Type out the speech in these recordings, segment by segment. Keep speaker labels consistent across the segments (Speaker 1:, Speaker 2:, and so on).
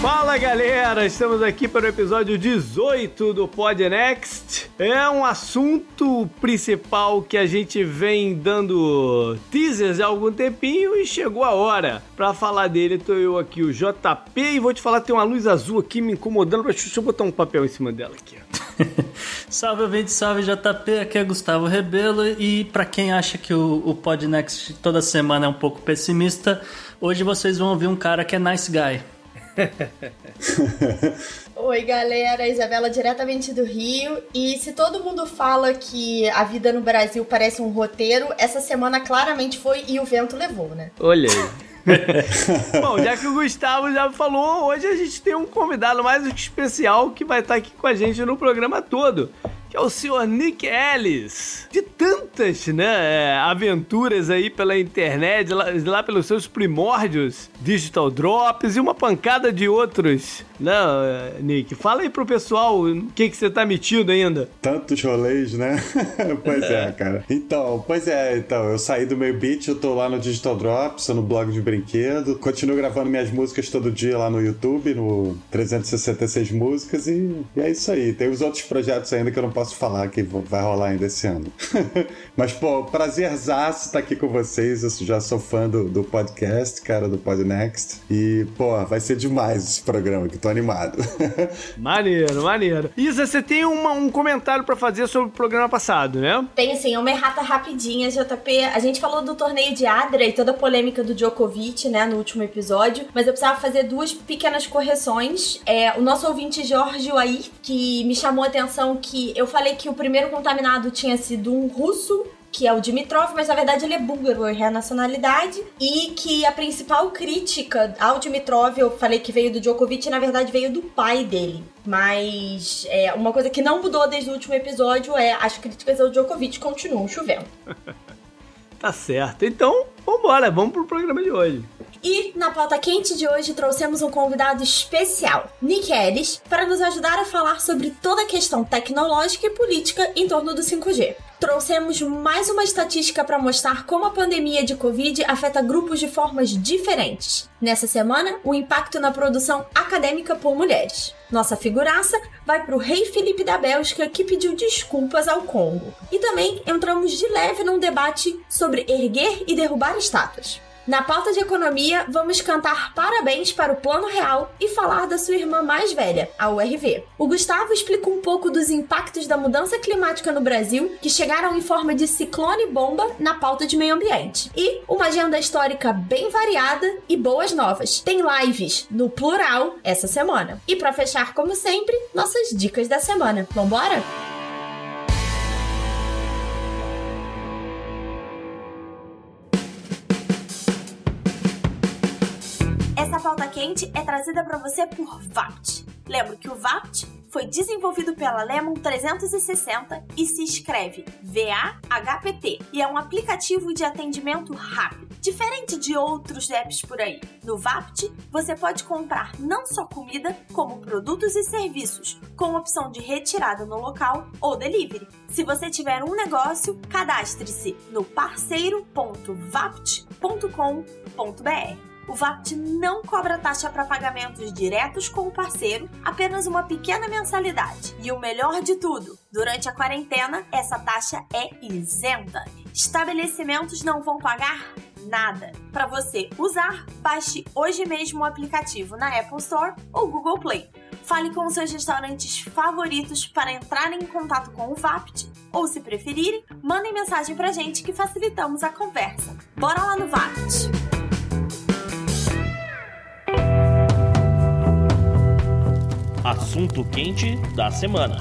Speaker 1: Fala galera, estamos aqui para o episódio 18 do Pod Next. É um assunto principal que a gente vem dando teasers há algum tempinho e chegou a hora. Para falar dele, tô eu aqui, o JP, e vou te falar, tem uma luz azul aqui me incomodando. Deixa eu botar um papel em cima dela aqui.
Speaker 2: salve, ouvinte, salve JP, aqui é Gustavo Rebelo e para quem acha que o, o Pod Next toda semana é um pouco pessimista, hoje vocês vão ouvir um cara que é nice guy.
Speaker 3: Oi, galera, Isabela diretamente do Rio. E se todo mundo fala que a vida no Brasil parece um roteiro, essa semana claramente foi e o vento levou, né?
Speaker 1: Olha aí. Bom, já que o Gustavo já falou, hoje a gente tem um convidado mais especial que vai estar aqui com a gente no programa todo que é o senhor Nick Ellis. De tantas, né, aventuras aí pela internet, lá, lá, pelos seus primórdios, Digital Drops e uma pancada de outros. Não, Nick, fala aí pro pessoal o que, que você tá metido ainda.
Speaker 4: Tantos rolês, né? pois é. é. cara. Então, pois é, então, eu saí do meu beat, eu tô lá no Digital Drops, no blog de brinquedo, continuo gravando minhas músicas todo dia lá no YouTube, no 366 músicas, e, e é isso aí. Tem os outros projetos ainda que eu não posso falar que vai rolar ainda esse ano. Mas, pô, prazerzaço estar aqui com vocês. Eu já sou fã do, do podcast, cara, do Podnext. E, pô, vai ser demais esse programa, que tô animado.
Speaker 1: maneiro, maneiro. Isa, você tem uma, um comentário para fazer sobre o programa passado, né?
Speaker 3: Tem sim, uma errata rapidinha, JP. A gente falou do torneio de Adra e toda a polêmica do Djokovic, né, no último episódio. Mas eu precisava fazer duas pequenas correções. É, o nosso ouvinte Jorge aí, que me chamou a atenção que eu falei que o primeiro contaminado tinha sido um russo que é o Dimitrov, mas na verdade ele é búlgaro, é a nacionalidade, e que a principal crítica ao Dimitrov, eu falei que veio do Djokovic, na verdade veio do pai dele. Mas é, uma coisa que não mudou desde o último episódio é as críticas ao Djokovic continuam chovendo.
Speaker 1: tá certo. Então, vambora, vamos pro programa de hoje.
Speaker 3: E na pauta quente de hoje trouxemos um convidado especial, Nick Ellis, para nos ajudar a falar sobre toda a questão tecnológica e política em torno do 5G. Trouxemos mais uma estatística para mostrar como a pandemia de Covid afeta grupos de formas diferentes. Nessa semana, o impacto na produção acadêmica por mulheres. Nossa figuraça vai para o rei Felipe da Bélgica, que pediu desculpas ao Congo. E também entramos de leve num debate sobre erguer e derrubar estátuas. Na pauta de economia, vamos cantar parabéns para o Plano Real e falar da sua irmã mais velha, a URV. O Gustavo explica um pouco dos impactos da mudança climática no Brasil, que chegaram em forma de ciclone bomba na pauta de meio ambiente. E uma agenda histórica bem variada e boas novas. Tem lives no plural essa semana. E para fechar, como sempre, nossas dicas da semana. Vambora? Essa pauta quente é trazida para você por VAPT. Lembro que o VAPT foi desenvolvido pela Lemon 360 e se escreve V-A-H-P-T e é um aplicativo de atendimento rápido, diferente de outros apps por aí. No VAPT, você pode comprar não só comida, como produtos e serviços, com opção de retirada no local ou delivery. Se você tiver um negócio, cadastre-se no parceiro.vapt.com.br. O VAPT não cobra taxa para pagamentos diretos com o parceiro, apenas uma pequena mensalidade. E o melhor de tudo, durante a quarentena, essa taxa é isenta. Estabelecimentos não vão pagar nada. Para você usar, baixe hoje mesmo o aplicativo na Apple Store ou Google Play. Fale com seus restaurantes favoritos para entrar em contato com o VAPT ou, se preferirem, mandem mensagem pra gente que facilitamos a conversa. Bora lá no VAPT!
Speaker 5: assunto quente da semana.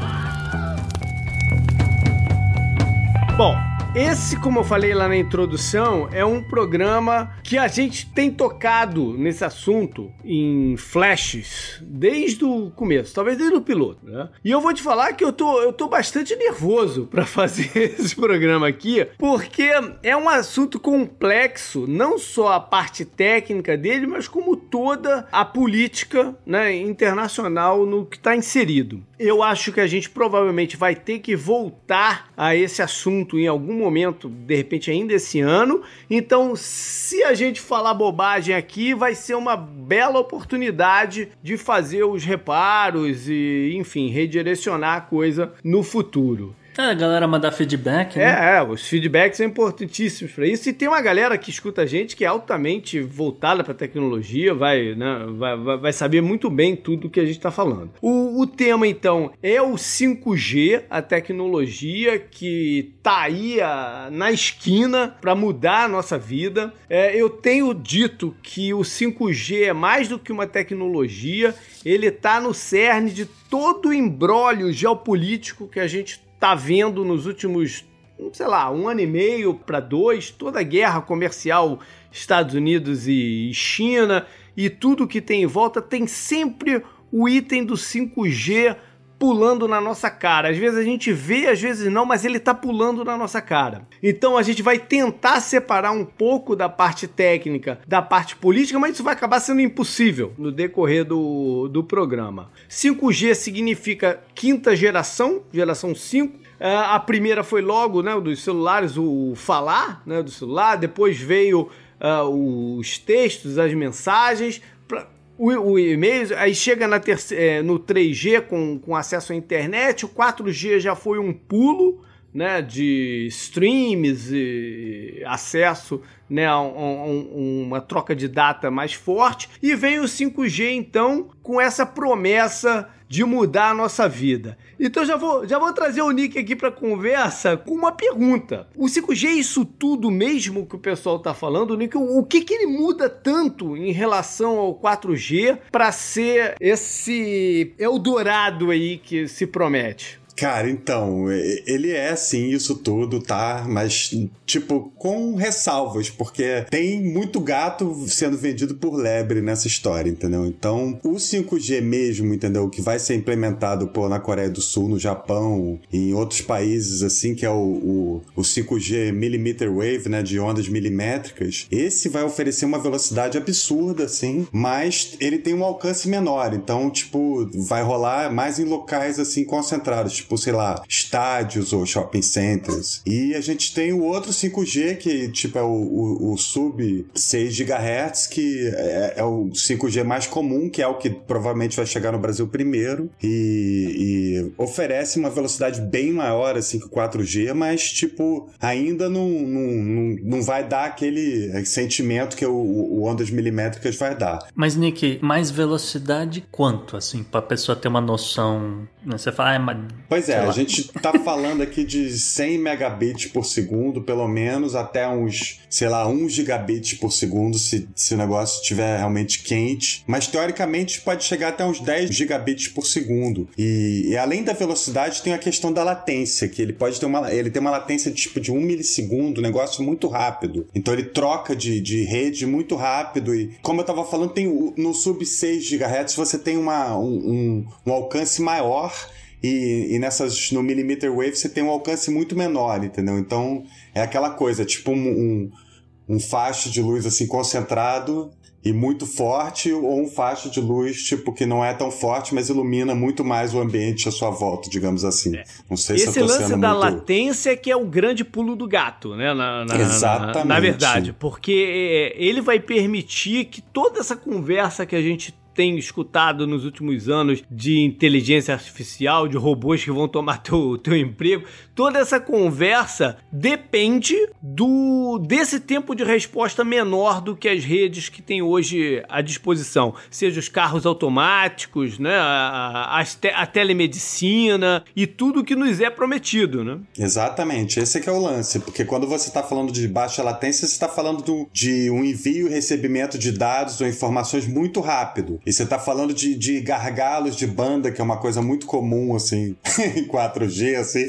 Speaker 1: Bom, esse, como eu falei lá na introdução, é um programa que a gente tem tocado nesse assunto em flashes desde o começo, talvez desde o piloto, né? E eu vou te falar que eu tô, eu tô bastante nervoso para fazer esse programa aqui, porque é um assunto complexo, não só a parte técnica dele, mas como toda a política né, internacional no que está inserido. Eu acho que a gente provavelmente vai ter que voltar a esse assunto em algum momento, de repente ainda esse ano. Então, se a gente falar bobagem aqui, vai ser uma bela oportunidade de fazer os reparos e, enfim, redirecionar a coisa no futuro.
Speaker 2: É, a galera mandar feedback, né?
Speaker 1: É, é, os feedbacks são importantíssimos para isso. E tem uma galera que escuta a gente que é altamente voltada para tecnologia, vai, né, vai, vai, saber muito bem tudo que a gente está falando. O, o tema, então, é o 5G, a tecnologia que tá aí a, na esquina para mudar a nossa vida. É, eu tenho dito que o 5G é mais do que uma tecnologia, ele tá no cerne de todo o embrólio geopolítico que a gente tá vendo nos últimos, sei lá, um ano e meio para dois, toda a guerra comercial Estados Unidos e China e tudo que tem em volta tem sempre o item do 5G pulando na nossa cara. Às vezes a gente vê, às vezes não, mas ele tá pulando na nossa cara. Então a gente vai tentar separar um pouco da parte técnica da parte política, mas isso vai acabar sendo impossível no decorrer do, do programa. 5G significa quinta geração, geração 5. É, a primeira foi logo, né, dos celulares, o falar, né, do celular. Depois veio uh, os textos, as mensagens o, o e-mail, aí chega na terceira, é, no 3G com, com acesso à internet, o 4G já foi um pulo né, de streams e acesso né, a, um, uma troca de data mais forte, e vem o 5G então com essa promessa de mudar a nossa vida. Então já vou, já vou trazer o Nick aqui para conversa com uma pergunta. O 5G é isso tudo mesmo que o pessoal tá falando, Nick? O, o que que ele muda tanto em relação ao 4G para ser esse Eldorado aí que se promete?
Speaker 4: Cara, então, ele é sim isso tudo, tá? Mas, tipo, com ressalvas, porque tem muito gato sendo vendido por lebre nessa história, entendeu? Então, o 5G mesmo, entendeu? Que vai ser implementado pô, na Coreia do Sul, no Japão em outros países, assim, que é o, o, o 5G millimeter wave, né? De ondas milimétricas. Esse vai oferecer uma velocidade absurda, assim, mas ele tem um alcance menor. Então, tipo, vai rolar mais em locais, assim, concentrados tipo, sei lá, estádios ou shopping centers. E a gente tem o outro 5G, que tipo é o, o, o sub 6 GHz, que é, é, o 5G mais comum, que é o que provavelmente vai chegar no Brasil primeiro. E, e oferece uma velocidade bem maior assim que o 4G, mas tipo, ainda não, não, não, não vai dar aquele sentimento que o, o ondas milimétricas vai dar.
Speaker 2: Mas, Nick, mais velocidade quanto, assim, pra pessoa ter uma noção? Né? Você fala, ah, mas
Speaker 4: Pois é, a gente tá falando aqui de 100 megabits por segundo, pelo menos, até uns, sei lá, 1 gigabits por segundo, se, se o negócio estiver realmente quente. Mas, teoricamente, pode chegar até uns 10 gigabits por segundo. E, e, além da velocidade, tem a questão da latência, que ele pode ter uma, ele tem uma latência de, tipo de 1 milissegundo, um negócio muito rápido. Então, ele troca de, de rede muito rápido. E, como eu tava falando, tem no sub 6 GHz você tem uma, um, um, um alcance maior e, e, nessas no millimeter wave você tem um alcance muito menor, entendeu? Então é aquela coisa, tipo um, um, um facho de luz assim concentrado e muito forte, ou um facho de luz tipo que não é tão forte, mas ilumina muito mais o ambiente à sua volta, digamos assim. É.
Speaker 1: Não sei Esse se eu tô lance da muito... latência que é o grande pulo do gato, né? Na, na, Exatamente. Na, na verdade, porque é, ele vai permitir que toda essa conversa que a gente tem escutado nos últimos anos de inteligência artificial, de robôs que vão tomar teu, teu emprego, toda essa conversa depende do desse tempo de resposta menor do que as redes que tem hoje à disposição, seja os carros automáticos, né, a, a, a telemedicina e tudo que nos é prometido, né?
Speaker 4: Exatamente, esse é o lance, porque quando você está falando de baixa latência, você está falando do, de um envio e recebimento de dados ou informações muito rápido. E você tá falando de, de gargalos de banda, que é uma coisa muito comum, assim, em 4G, assim.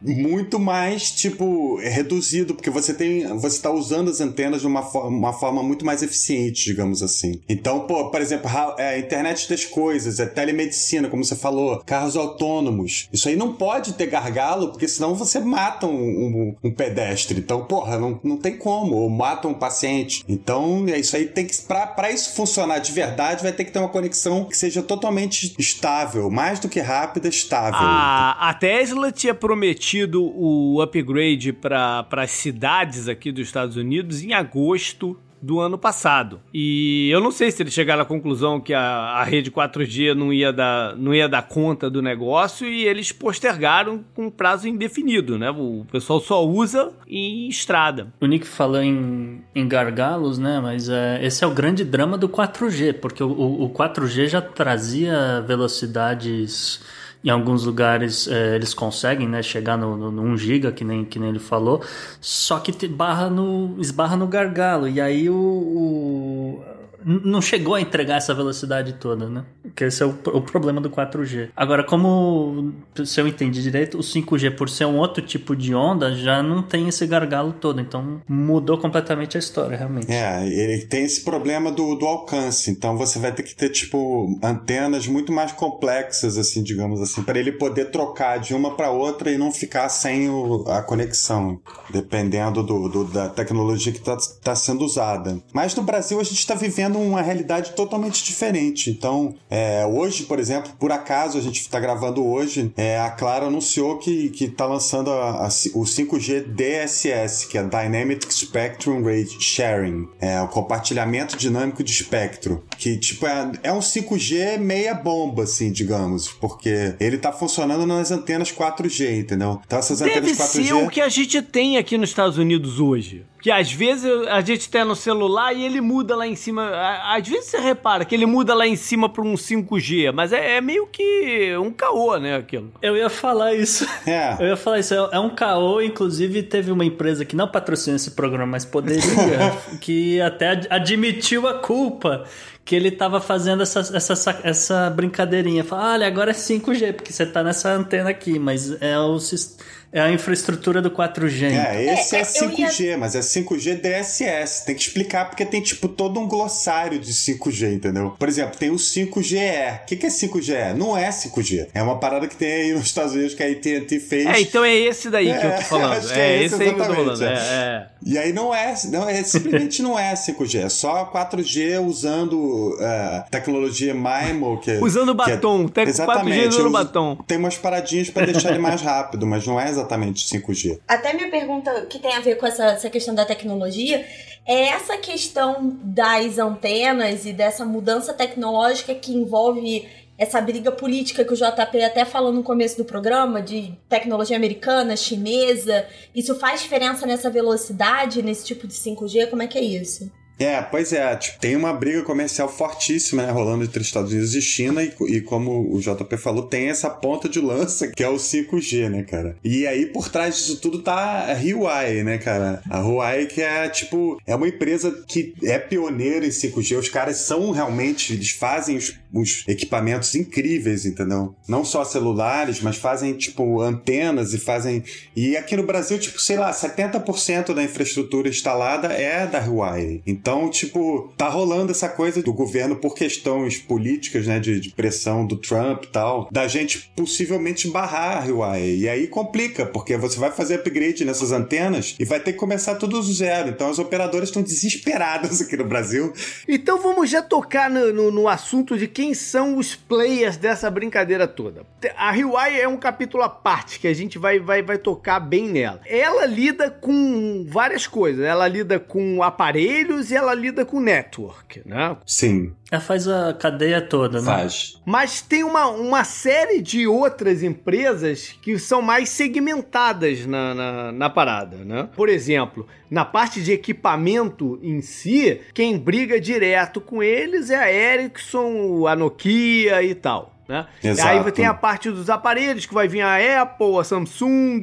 Speaker 4: Muito mais, tipo, reduzido, porque você tem. Você tá usando as antenas de uma, for uma forma muito mais eficiente, digamos assim. Então, pô, por exemplo, é, a internet das coisas, é telemedicina, como você falou, carros autônomos. Isso aí não pode ter gargalo, porque senão você mata um, um, um pedestre. Então, porra, não, não tem como. Ou mata um paciente. Então, é isso aí tem que. Pra, pra isso funcionar de verdade, vai ter que ter uma conexão que seja totalmente estável, mais do que rápida, estável.
Speaker 1: A, a Tesla tinha prometido o upgrade para as cidades aqui dos Estados Unidos em agosto do ano passado. E eu não sei se eles chegaram à conclusão que a, a rede 4G não ia, dar, não ia dar conta do negócio e eles postergaram com prazo indefinido, né? O pessoal só usa em estrada.
Speaker 2: O Nick falou em, em gargalos, né? Mas é, esse é o grande drama do 4G, porque o, o 4G já trazia velocidades em alguns lugares é, eles conseguem né, chegar no, no, no 1 GB, que nem, que nem ele falou, só que barra no, esbarra no gargalo. E aí o, o não chegou a entregar essa velocidade toda, né? Que esse é o, o, problema do 4G. Agora, como se eu entendi direito, o 5G, por ser um outro tipo de onda, já não tem esse gargalo todo. Então, mudou completamente a história, realmente.
Speaker 4: É, ele tem esse problema do, do alcance. Então, você vai ter que ter, tipo, antenas muito mais complexas, assim, digamos assim, para ele poder trocar de uma para outra e não ficar sem o, a conexão, dependendo do, do da tecnologia que está tá sendo usada. Mas no Brasil, a gente está vivendo vivendo uma realidade totalmente diferente. Então, é, hoje, por exemplo, por acaso a gente está gravando hoje, é, a Claro anunciou que está lançando a, a, o 5G DSS, que é Dynamic Spectrum Rate Sharing, é o compartilhamento dinâmico de espectro, que tipo é, é um 5G meia bomba, assim, digamos, porque ele está funcionando nas antenas 4G, entendeu?
Speaker 1: Então essas Deve antenas 4G ser o que a gente tem aqui nos Estados Unidos hoje. Que às vezes a gente tem no celular e ele muda lá em cima. Às vezes você repara que ele muda lá em cima para um 5G, mas é, é, meio que um caô, né? Aquilo.
Speaker 2: Eu ia falar isso. É. Eu ia falar isso. É, é um caô, inclusive teve uma empresa que não patrocina esse programa, mas poderia, que até admitiu a culpa que ele tava fazendo essa, essa, essa brincadeirinha. Fala, olha, agora é 5G, porque você tá nessa antena aqui, mas é o sistema é a infraestrutura do 4G.
Speaker 4: É, então. esse é, é 5G, ia... mas é 5G DSS. Tem que explicar porque tem, tipo, todo um glossário de 5G, entendeu? Por exemplo, tem o 5GE. O que, que é 5GE? Não é 5G. É uma parada que tem aí nos Estados Unidos que a AT&T fez.
Speaker 1: É, então é esse daí é, que eu tô falando. É, é, esse, esse aí que eu tô falando. É, é.
Speaker 4: E aí não é, não é simplesmente não é 5G. É só 4G usando uh, tecnologia MIMO. Que,
Speaker 1: usando batom. Que é, exatamente, 4G usando batom.
Speaker 4: Tem umas paradinhas para deixar ele mais rápido, mas não é exatamente 5G.
Speaker 3: Até minha pergunta que tem a ver com essa, essa questão da tecnologia é essa questão das antenas e dessa mudança tecnológica que envolve essa briga política que o JP até falou no começo do programa, de tecnologia americana, chinesa, isso faz diferença nessa velocidade, nesse tipo de 5G? Como é que é isso?
Speaker 4: É, pois é, tipo, tem uma briga comercial fortíssima, né, rolando entre Estados Unidos e China, e, e, como o JP falou, tem essa ponta de lança que é o 5G, né, cara? E aí, por trás disso tudo tá a Huawei, né, cara? A Huawei que é, tipo, é uma empresa que é pioneira em 5G, os caras são realmente, eles fazem os, os equipamentos incríveis, entendeu? Não só celulares, mas fazem, tipo, antenas e fazem... E aqui no Brasil, tipo, sei lá, 70% da infraestrutura instalada é da Huawei. Então, então, tipo, tá rolando essa coisa do governo por questões políticas, né, de, de pressão do Trump e tal, da gente possivelmente barrar a Huawei. E aí complica, porque você vai fazer upgrade nessas antenas e vai ter que começar tudo do zero. Então as operadoras estão desesperadas aqui no Brasil.
Speaker 1: Então vamos já tocar no, no, no assunto de quem são os players dessa brincadeira toda. A Huawei é um capítulo à parte que a gente vai, vai, vai tocar bem nela. Ela lida com várias coisas. Ela lida com aparelhos e ela lida com network, né?
Speaker 4: Sim.
Speaker 2: Ela faz a cadeia toda, né?
Speaker 4: Faz.
Speaker 1: Mas tem uma, uma série de outras empresas que são mais segmentadas na, na, na parada, né? Por exemplo, na parte de equipamento em si, quem briga direto com eles é a Ericsson, a Nokia e tal. Né? Exato. Aí tem a parte dos aparelhos, que vai vir a Apple, a Samsung,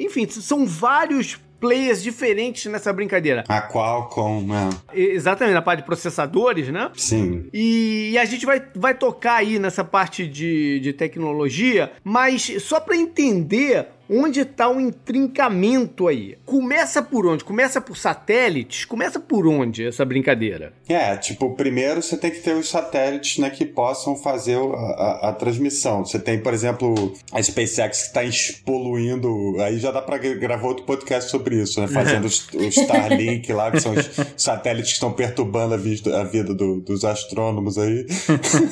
Speaker 1: enfim, são vários players diferentes nessa brincadeira.
Speaker 4: A Qualcomm, né?
Speaker 1: Exatamente, na parte de processadores, né?
Speaker 4: Sim.
Speaker 1: E, e a gente vai, vai tocar aí nessa parte de, de tecnologia, mas só para entender onde está o intrincamento aí? Começa por onde? Começa por satélites? Começa por onde essa brincadeira?
Speaker 4: É, tipo, primeiro você tem que ter os satélites né, que possam fazer a, a, a transmissão. Você tem, por exemplo, a SpaceX que está poluindo. Aí já dá para gravar outro podcast sobre isso, né? Fazendo o Starlink lá, que são os satélites que estão perturbando a, vida, a vida do, dos astrônomos aí.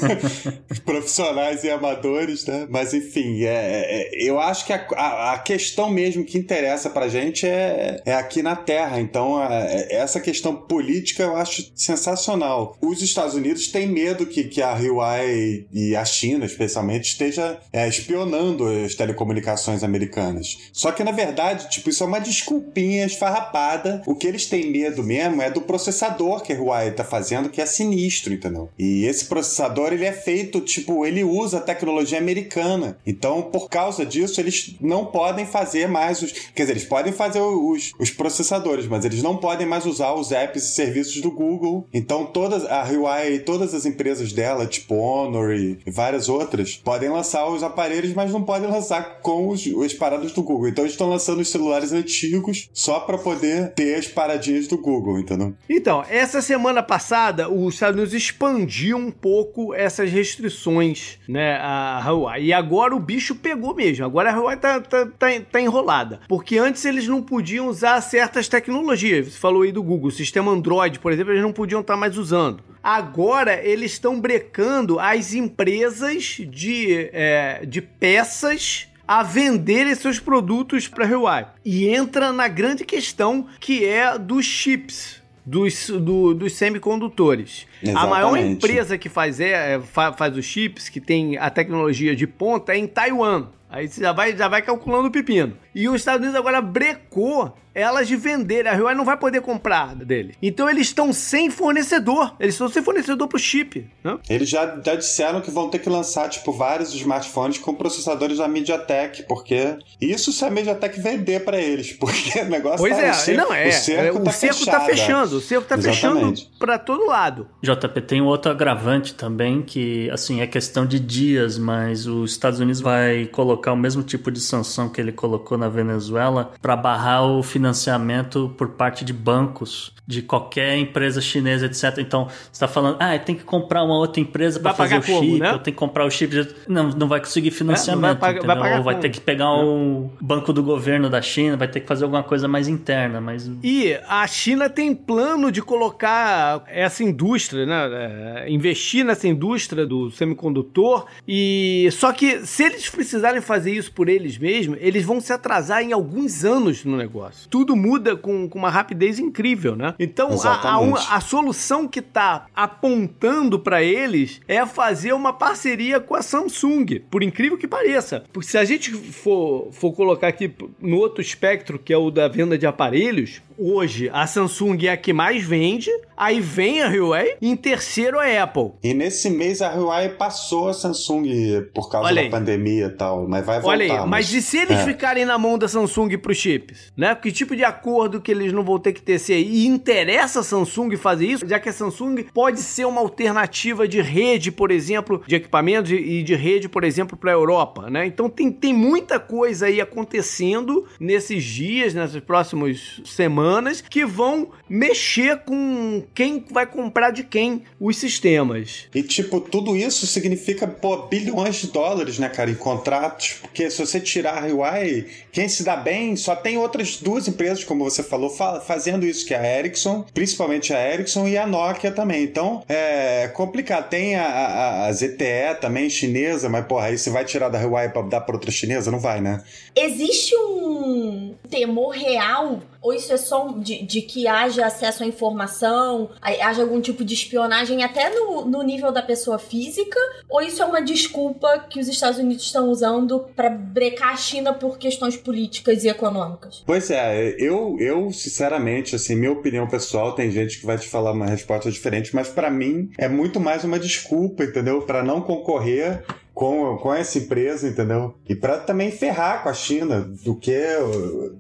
Speaker 4: Profissionais e amadores, né? Mas enfim, é, é, eu acho que a, a, a, questão mesmo que interessa pra gente é, é aqui na Terra. Então, é, essa questão política eu acho sensacional. Os Estados Unidos têm medo que, que a Huawei e a China, especialmente, esteja é, espionando as telecomunicações americanas. Só que, na verdade, tipo, isso é uma desculpinha esfarrapada. O que eles têm medo mesmo é do processador que a Huawei tá fazendo, que é sinistro, entendeu? E esse processador, ele é feito, tipo, ele usa a tecnologia americana. Então, por causa disso, eles não podem fazer mais os. Quer dizer, eles podem fazer os, os processadores, mas eles não podem mais usar os apps e serviços do Google. Então, todas a Huawei e todas as empresas dela, tipo Honor e várias outras, podem lançar os aparelhos, mas não podem lançar com os, as paradas do Google. Então, eles estão lançando os celulares antigos só para poder ter as paradinhas do Google, entendeu?
Speaker 1: Então, essa semana passada, os Estados Unidos expandiu um pouco essas restrições, né, a Huawei. E agora o bicho pegou mesmo. Agora a Huawei tá, tá, tá, tá enrolada. Porque antes eles não podiam usar certas tecnologias. Você falou aí do Google. O sistema Android, por exemplo, eles não podiam estar tá mais usando. Agora eles estão brecando as empresas de, é, de peças a venderem seus produtos para a Huawei. E entra na grande questão que é dos chips. Dos, do, dos semicondutores. Exatamente. A maior empresa que faz, é, é faz os chips, que tem a tecnologia de ponta, é em Taiwan. Aí você já vai, já vai calculando o pepino. E os Estados Unidos agora brecou elas de vender. A Huawei não vai poder comprar dele. Então eles estão sem fornecedor. Eles estão sem fornecedor pro chip. Né?
Speaker 4: Eles já, já disseram que vão ter que lançar, tipo, vários smartphones com processadores da MediaTek, porque isso se a MediaTek vender para eles, porque o negócio
Speaker 1: pois
Speaker 4: tá,
Speaker 1: é,
Speaker 4: o cerco,
Speaker 1: não é. O cerco, o tá, cerco tá fechando. O cerco tá Exatamente. fechando para todo lado.
Speaker 2: JP tem um outro agravante também que, assim, é questão de dias, mas os Estados Unidos vai colocar o mesmo tipo de sanção que ele colocou na Venezuela para barrar o financiamento por parte de bancos de qualquer empresa chinesa, etc. Então, você está falando, ah, tem que comprar uma outra empresa para fazer o como, chip, né? eu tenho que comprar o chip. Não, não vai conseguir financiamento, é, vai, pagar, vai, Ou vai ter que pegar o banco do governo da China, vai ter que fazer alguma coisa mais interna. Mas...
Speaker 1: E a China tem plano de colocar essa indústria, né? É, investir nessa indústria do semicondutor. E só que se eles precisarem fazer isso por eles mesmos, eles vão se atrasar em alguns anos no negócio. Tudo muda com, com uma rapidez incrível, né? Então, a, a, a, solução que está apontando para eles é fazer uma parceria com a Samsung, por incrível que pareça. Porque se a gente for, for colocar aqui no outro espectro, que é o da venda de aparelhos, hoje a Samsung é a que mais vende, aí vem a Huawei e em terceiro a Apple.
Speaker 4: E nesse mês a Huawei passou a Samsung por causa da pandemia e tal, mas vai voltar. Olha aí,
Speaker 1: mas, mas e se eles é. ficarem na mão da Samsung para os chips? Né? Que tipo de acordo que eles não vão ter que ter se aí? E interessa a Samsung fazer isso, já que a Samsung pode ser uma alternativa de rede, por exemplo, de equipamentos e de rede, por exemplo, para a Europa, né? Então tem, tem muita coisa aí acontecendo nesses dias, nessas próximas semanas semanas que vão mexer com quem vai comprar de quem os sistemas.
Speaker 4: E, tipo, tudo isso significa, pô, bilhões de dólares, né, cara, em contratos. Porque se você tirar a Huawei, quem se dá bem só tem outras duas empresas, como você falou, fa fazendo isso, que é a Ericsson, principalmente a Ericsson e a Nokia também. Então, é complicado. Tem a, a, a ZTE também, chinesa, mas, porra, aí você vai tirar da Huawei pra dar pra outra chinesa? Não vai, né?
Speaker 3: Existe um temor real ou isso é só de, de, que haja acesso à informação, haja algum tipo de espionagem até no, no nível da pessoa física? Ou isso é uma desculpa que os Estados Unidos estão usando para brecar a China por questões políticas e econômicas?
Speaker 4: Pois é, eu, eu sinceramente, assim, minha opinião pessoal, tem gente que vai te falar uma resposta diferente, mas para mim é muito mais uma desculpa, entendeu? Para não concorrer com, com essa empresa, entendeu? E para também ferrar com a China do que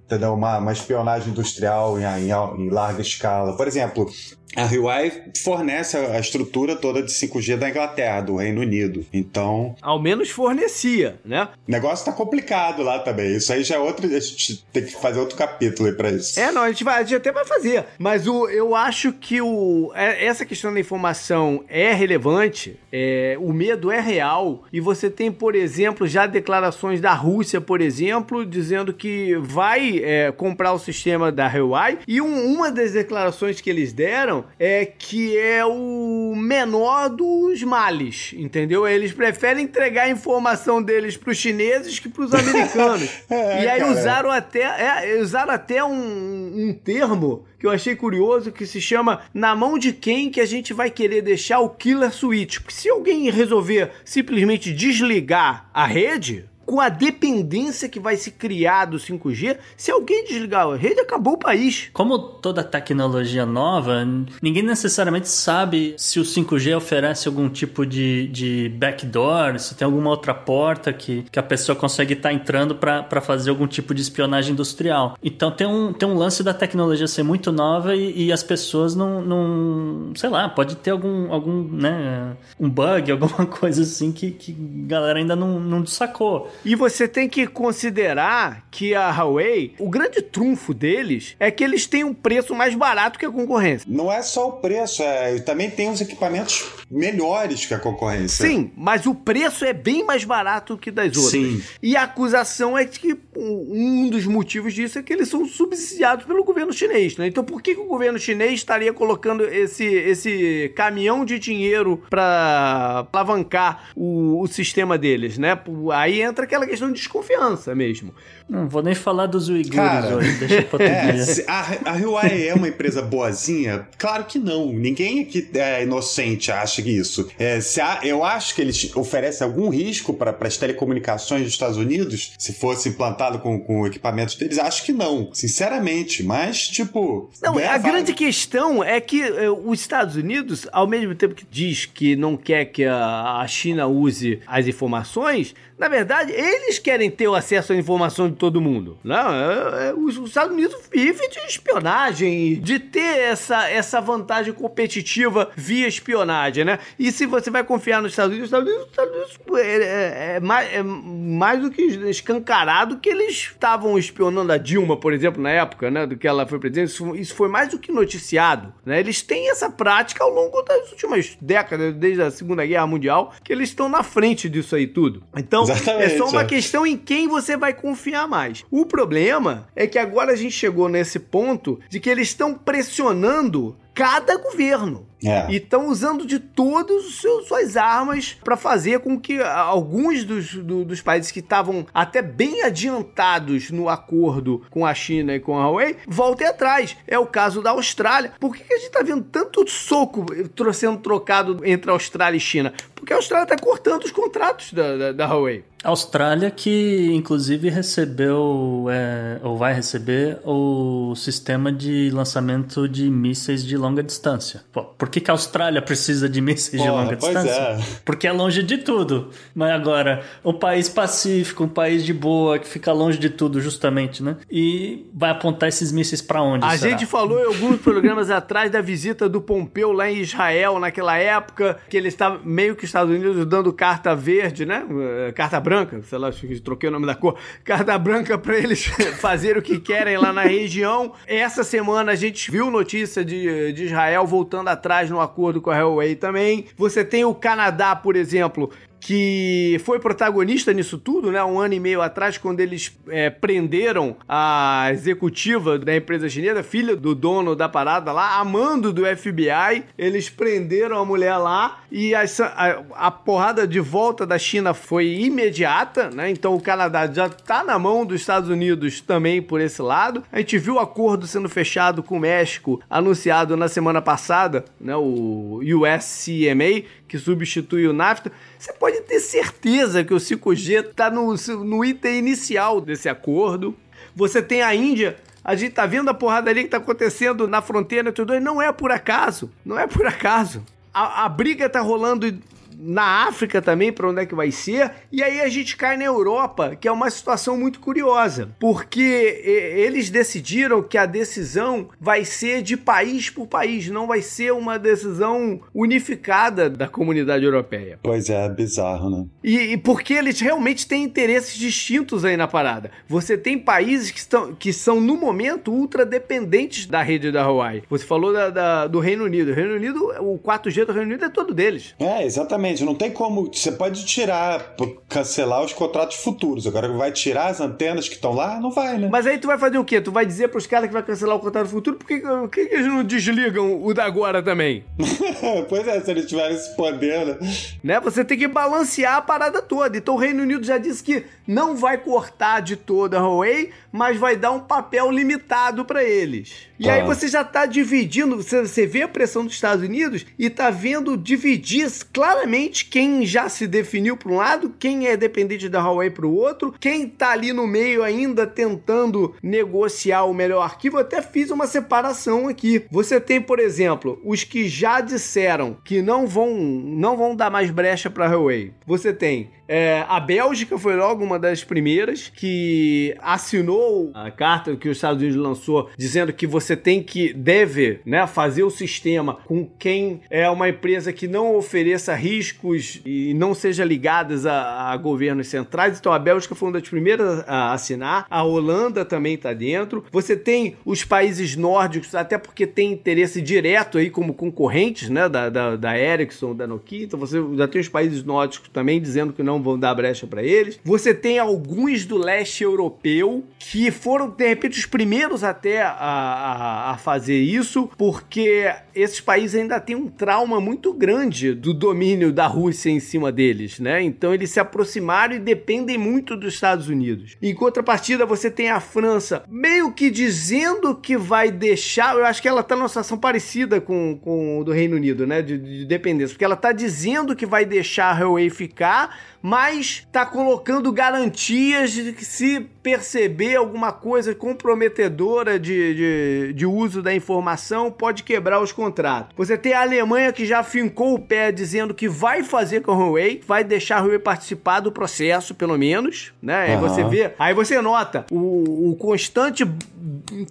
Speaker 4: entendeu? Uma, uma espionagem industrial em, em, em, larga escala. Por exemplo, A Huawei fornece a estrutura toda de 5G da Inglaterra, do Reino Unido. Então.
Speaker 1: Ao menos fornecia, né?
Speaker 4: O negócio tá complicado lá também. Isso aí já é outro. A gente tem que fazer outro capítulo aí pra isso.
Speaker 1: É, não, a gente, vai, a gente até vai fazer. Mas o, eu acho que o, é, essa questão da informação é relevante, é, o medo é real. E você tem, por exemplo, já declarações da Rússia, por exemplo, dizendo que vai é, comprar o sistema da Huawei. E um, uma das declarações que eles deram é que é o menor dos males, entendeu? Eles preferem entregar a informação deles para os chineses que para os americanos.
Speaker 4: É,
Speaker 1: e aí
Speaker 4: cara.
Speaker 1: usaram até, é, usaram até um, um termo que eu achei curioso que se chama na mão de quem que a gente vai querer deixar o killer switch. Porque se alguém resolver simplesmente desligar a rede, com a dependência que vai se criar do 5G, se alguém desligar a rede, acabou o país.
Speaker 2: Como toda tecnologia nova, ninguém necessariamente sabe se o 5G oferece algum tipo de, de backdoor, se tem alguma outra porta que, que a pessoa consegue estar entrando para fazer algum tipo de espionagem industrial. Então tem um, tem um lance da tecnologia ser muito nova e, e as pessoas não, não. Sei lá, pode ter algum, algum né, um bug, alguma coisa assim que, que a galera ainda não, não sacou.
Speaker 1: E você tem que considerar que a Huawei, o grande trunfo deles é que eles têm um preço mais barato que a concorrência.
Speaker 4: Não é só o preço, é, também tem uns equipamentos melhores que a concorrência.
Speaker 1: Sim, mas o preço é bem mais barato que das outras.
Speaker 4: Sim.
Speaker 1: E a acusação é de que um dos motivos disso é que eles são subsidiados pelo governo chinês, né? Então por que, que o governo chinês estaria colocando esse, esse caminhão de dinheiro para alavancar o, o sistema deles, né? Aí entra aquela questão de desconfiança mesmo.
Speaker 2: Não vou nem falar dos uigures
Speaker 4: Cara,
Speaker 2: hoje, deixa pra
Speaker 4: É, a, a Huawei é uma empresa boazinha? Claro que não. Ninguém aqui é inocente acha que isso. É, se há- eu acho que eles oferecem algum risco para as telecomunicações dos Estados Unidos, se fosse implantado com, com equipamentos deles, acho que não. Sinceramente. Mas, tipo.
Speaker 1: Não,
Speaker 4: né,
Speaker 1: a grande questão é que eh, os Estados Unidos, ao mesmo tempo que diz que não quer que a, a China use as informações, na verdade, eles querem ter o acesso à informação de todo mundo. Não, é- é- os, os Estados Unidos vivem de espionagem, de ter essa, essa vantagem competitiva via espionagem, né? E se você vai confiar nos Estados Unidos, os Estados Unidos, os Estados Unidos é, é- é mais, é mais do que escancarado que eles estavam espionando a Dilma, por exemplo, na época, né? Do que ela foi presidente. Isso, isso foi mais do que noticiado, né? Eles têm essa prática ao longo das últimas décadas, desde a Segunda Guerra Mundial, que eles estão na frente disso aí tudo. Então,
Speaker 4: Exatamente,
Speaker 1: é só uma
Speaker 4: é.
Speaker 1: questão em quem você vai confiar mais. O problema é que agora a gente chegou nesse ponto de que eles estão pressionando cada governo.
Speaker 4: É.
Speaker 1: E estão usando de todas suas armas para fazer com que alguns dos, do- dos países que estavam até bem adiantados no acordo com a China e com a Huawei voltem atrás. É o caso da Austrália. Por que, que a gente tá vendo tanto soco sendo trocado entre Austrália e China? Porque a Austrália tá cortando os contratos da, da, da Huawei.
Speaker 2: Austrália que inclusive recebeu é, ou vai receber o sistema de lançamento de mísseis de longa distância. Pô, por que, que a Austrália precisa de mísseis de
Speaker 4: Porra,
Speaker 2: longa
Speaker 4: pois
Speaker 2: distância?
Speaker 4: é.
Speaker 2: Porque é longe de tudo. Mas agora, um país pacífico, um país de boa, que fica longe de tudo, justamente, né? E vai apontar esses mísseis pra onde?
Speaker 1: A
Speaker 2: será?
Speaker 1: gente falou em alguns programas atrás da visita do Pompeu lá em Israel, naquela época, que ele estava meio que os Estados Unidos dando carta verde, né? Eh, Carta branca, sei lá, troquei o nome da cor. Carta branca para eles fazerem o que querem lá na região. Essa semana a gente viu notícia de, de Israel voltando atrás no acordo com a Huawei também. Você tem o Canadá, por exemplo, que foi protagonista nisso tudo, né? Um ano e meio atrás, quando eles é, prenderam a executiva da empresa chinesa, filha do dono da parada lá, amando do FBI. Eles prenderam a mulher lá e a, a, a porrada de volta da China foi imediata, né? Então o Canadá já tá na mão dos Estados Unidos também por esse lado. A gente viu o acordo sendo fechado com o México, anunciado na semana passada, né? O USCMA, que substitui o NAFTA. Você pode ter certeza que o 5G está no, no item inicial desse acordo. Você tem a Índia. A gente tá vendo a porrada ali que tá acontecendo na fronteira entre os dois. Não é por acaso. Não é por acaso. A, a briga tá rolando na África também, para onde é que vai ser, e aí a gente cai na Europa, que é uma situação muito curiosa, porque eles decidiram que a decisão vai ser de país por país, não vai ser uma decisão unificada da comunidade europeia.
Speaker 4: Pois é, bizarro, né?
Speaker 1: E, e porque eles realmente têm interesses distintos aí na parada. Você tem países que, estão, que são, no momento, ultra dependentes da rede da Huawei. Você falou da, da, do Reino Unido. O Reino Unido, o 4G do Reino Unido é todo deles.
Speaker 4: É, exatamente. Não tem como. Você pode tirar, cancelar os contratos futuros. Agora vai tirar as antenas que estão lá? Não vai, né?
Speaker 1: Mas aí tu vai fazer o quê? Tu vai dizer pros caras que vai cancelar o contrato futuro? Por que, por que eles não desligam o da agora também?
Speaker 4: pois é, se eles tiverem esse poder, né?
Speaker 1: né? Você tem que balancear a parada toda. Então o Reino Unido já disse que não vai cortar de toda a Huawei, mas vai dar um papel limitado para eles. E aí você já tá dividindo, você, você vê a pressão dos Estados Unidos e tá vendo dividir claramente quem já se definiu para um lado, quem é dependente da Huawei para o outro, quem tá ali no meio ainda tentando negociar o melhor arquivo. Eu até fiz uma separação aqui. Você tem, por exemplo, os que já disseram que não vão não vão dar mais brecha para a Huawei. Você tem é, a Bélgica foi logo uma das primeiras que assinou a carta que os Estados Unidos lançou dizendo que você tem que deve né, fazer o sistema com quem é uma empresa que não ofereça riscos e não seja ligadas a, a governos centrais. Então a Bélgica foi uma das primeiras a assinar. A Holanda também está dentro. Você tem os países nórdicos, até porque tem interesse direto aí como concorrentes né, da, da, da Ericsson, da Nokia. Então você já tem os países nórdicos também dizendo que não não vão dar brecha para eles. Você tem alguns do leste europeu que foram, de repente, os primeiros até a, a, a fazer isso, porque esses países ainda têm um trauma muito grande do domínio da Rússia em cima deles, né? Então eles se aproximaram e dependem muito dos Estados Unidos. Em contrapartida, você tem a França meio que dizendo que vai deixar. Eu acho que ela tá numa situação parecida com, com o do Reino Unido, né? De, de dependência. Porque ela tá dizendo que vai deixar a Huawei ficar, mas tá colocando garantias de que se perceber alguma coisa comprometedora de, de, de, uso da informação, pode quebrar os contratos. Você tem a Alemanha que já fincou o pé dizendo que vai fazer com a Huawei, vai deixar a Huawei participar do processo, pelo menos, né? Aí você vê, aí você nota o, o constante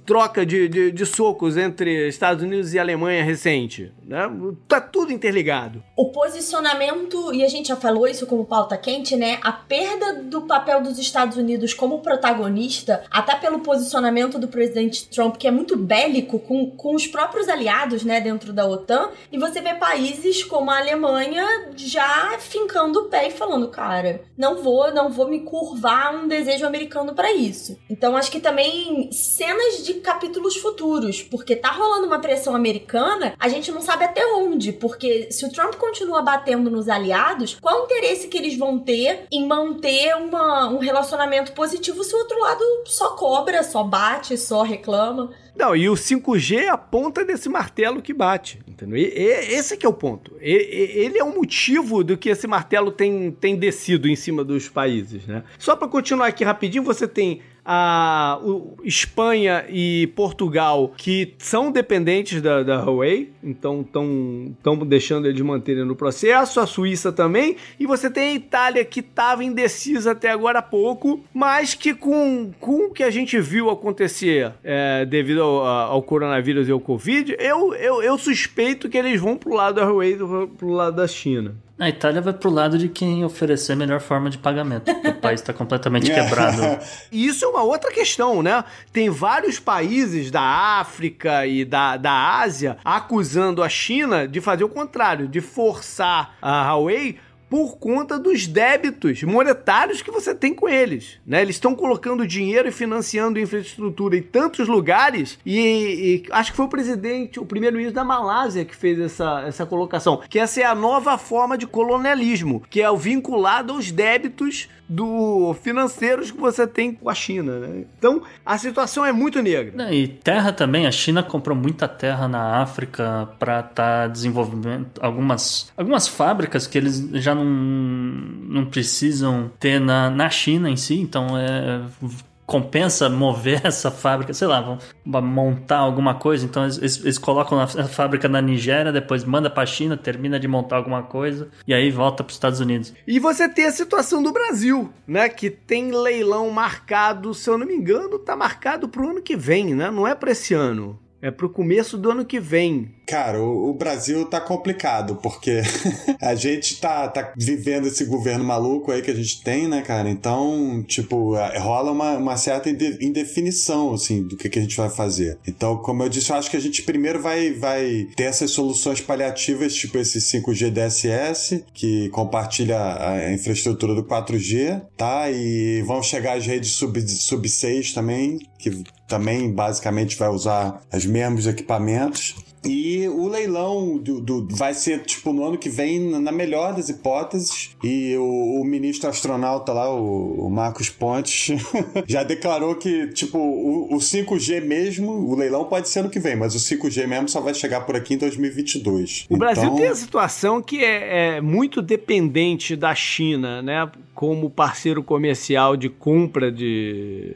Speaker 1: troca de, de, de, socos entre Estados Unidos e Alemanha recente, né? Tá tudo interligado.
Speaker 3: O posicionamento, e a gente já falou isso como pauta quente, né? A perda do papel dos Estados Unidos como protagonista, até pelo posicionamento do presidente Trump, que é muito bélico com, com os próprios aliados, né, dentro da OTAN, e você vê países como a Alemanha já fincando o pé e falando, cara, não vou, não vou me curvar a um desejo americano para isso. Então acho que também cenas de capítulos futuros, porque tá rolando uma pressão americana, a gente não sabe até onde, porque se o Trump continua batendo nos aliados, qual o interesse que eles vão ter em manter uma, um relacionamento positivo se o outro lado só cobra, só bate, só reclama?
Speaker 1: Não, e o 5G é a ponta desse martelo que bate, entendeu? E, e, esse que é o ponto. E, ele é o motivo do que esse martelo tem, tem descido em cima dos países, né? Só para continuar aqui rapidinho, você tem a Espanha e Portugal, que são dependentes da, da Huawei, então estão deixando eles manterem no processo, a Suíça também, e você tem a Itália que estava indecisa até agora há pouco, mas que com, com o que a gente viu acontecer é, devido ao, ao, coronavírus e ao Covid, eu, eu, eu suspeito que eles vão pro lado da Huawei do pro lado da China.
Speaker 2: A Itália vai pro lado de quem oferecer a melhor forma de pagamento. o país está completamente quebrado.
Speaker 1: Isso é uma outra questão, né? Tem vários países da África e da, da Ásia acusando a China de fazer o contrário, de forçar a Huawei por conta dos débitos monetários que você tem com eles. Né? Eles estão colocando dinheiro e financiando infraestrutura em tantos lugares e, e acho que foi o presidente, o primeiro-ministro da Malásia que fez essa, essa colocação, que essa é a nova forma de colonialismo, que é o vinculado aos débitos do financeiros que você tem com a China, né? Então, a situação é muito negra.
Speaker 2: E terra também, a China comprou muita terra na África para estar tá desenvolvendo algumas, algumas fábricas que eles já não, não precisam ter na, na China em si, então é compensa mover essa fábrica, sei lá, vão montar alguma coisa, então eles, eles- colocam a a fábrica na Nigéria, depois manda pra China, termina de montar alguma coisa e aí volta pros Estados Unidos.
Speaker 1: E você tem a situação do Brasil, né? Que tem leilão marcado, se eu não me engano, tá marcado pro ano que vem, né? Não é pra esse ano. É pro começo do ano que vem.
Speaker 4: Cara, o, o Brasil tá complicado, porque a gente tá, tá vivendo esse governo maluco aí que a gente tem, né, cara? Então, tipo, é, rola uma, uma certa inde- indefinição, assim, do que, que a gente vai fazer. Então, como eu disse, eu acho que a gente primeiro vai, vai ter essas soluções paliativas, tipo esse 5G DSS, que compartilha a infraestrutura do 4G, tá? E vão chegar as redes sub, sub 6 também, que também basicamente vai usar os mesmos equipamentos. E o leilão do, do- vai ser, tipo, no ano que vem, na melhor das hipóteses. E o, o ministro astronauta lá, o, o Marcos Pontes, já declarou que, tipo, o, o 5G mesmo, o leilão pode ser ano que vem, mas o 5G mesmo só vai chegar por aqui em 2022.
Speaker 1: O Brasil
Speaker 4: Então,
Speaker 1: tem a situação que é, é muito dependente da China, né? Como parceiro comercial de compra de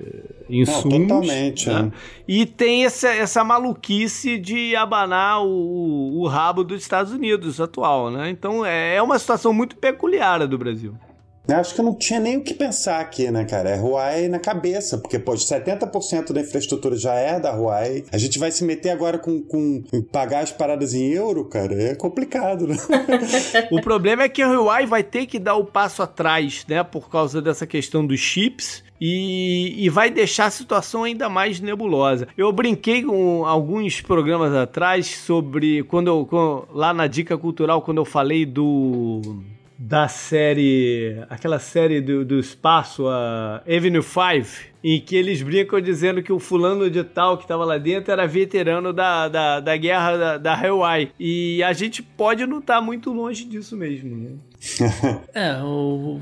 Speaker 1: insumos.
Speaker 4: totalmente,
Speaker 1: né?
Speaker 4: é.
Speaker 1: E tem essa, essa maluquice de abanar o, o rabo dos Estados Unidos atual, né? Então é é uma situação muito peculiar do Brasil.
Speaker 4: Eu acho que eu não tinha nem o que pensar aqui, né, cara? É Huawei na cabeça, porque, pô, 70% da infraestrutura já é da Huawei. A gente vai se meter agora com, com pagar as paradas em euro, cara? É complicado, né?
Speaker 1: O problema é que a Huawei vai ter que dar o passo atrás, né? Por causa dessa questão dos chips. E, e vai deixar a situação ainda mais nebulosa. Eu brinquei com alguns programas atrás sobre. Quando eu. lá na Dica Cultural, quando eu falei do. Da série. Aquela série do, do espaço, a Avenue 5. Em que eles brincam dizendo que o fulano de tal que estava lá dentro era veterano da, da, da guerra da, da Hawaii. E a gente pode não estar muito longe disso mesmo, né?
Speaker 2: É, a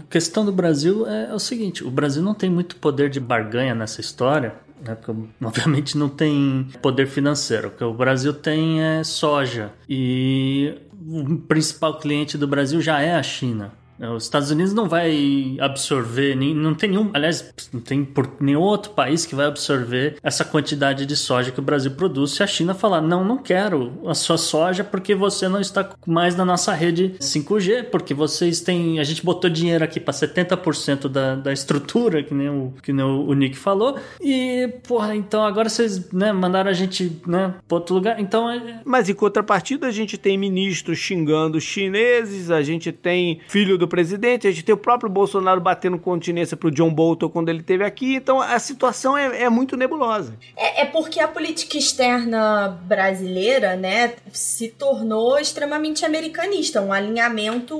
Speaker 2: questão do Brasil é, o seguinte: o Brasil não tem muito poder de barganha nessa história. Né, porque, obviamente não tem poder financeiro. O que o Brasil tem é soja. E o principal cliente do Brasil já é a China. Os Estados Unidos não vai absorver, nem, não tem nenhum, aliás, não tem por nenhum outro país que vai absorver essa quantidade de soja que o Brasil produz. Se a China falar, não, não quero a sua soja porque você não está mais na nossa rede 5G, porque vocês têm, a gente botou dinheiro aqui para 70% da, da estrutura, que nem, o, que nem o, Nick falou, e, porra, então agora vocês, né, mandaram a gente, né, para outro lugar, então é,
Speaker 1: Mas em contrapartida, a gente tem ministros xingando chineses, a gente tem filho do presidente, a gente tem o próprio Bolsonaro batendo continência pro John Bolton quando ele esteve aqui. Então a situação é, é muito nebulosa.
Speaker 3: É, é porque a política externa brasileira, né, se tornou extremamente americanista, um alinhamento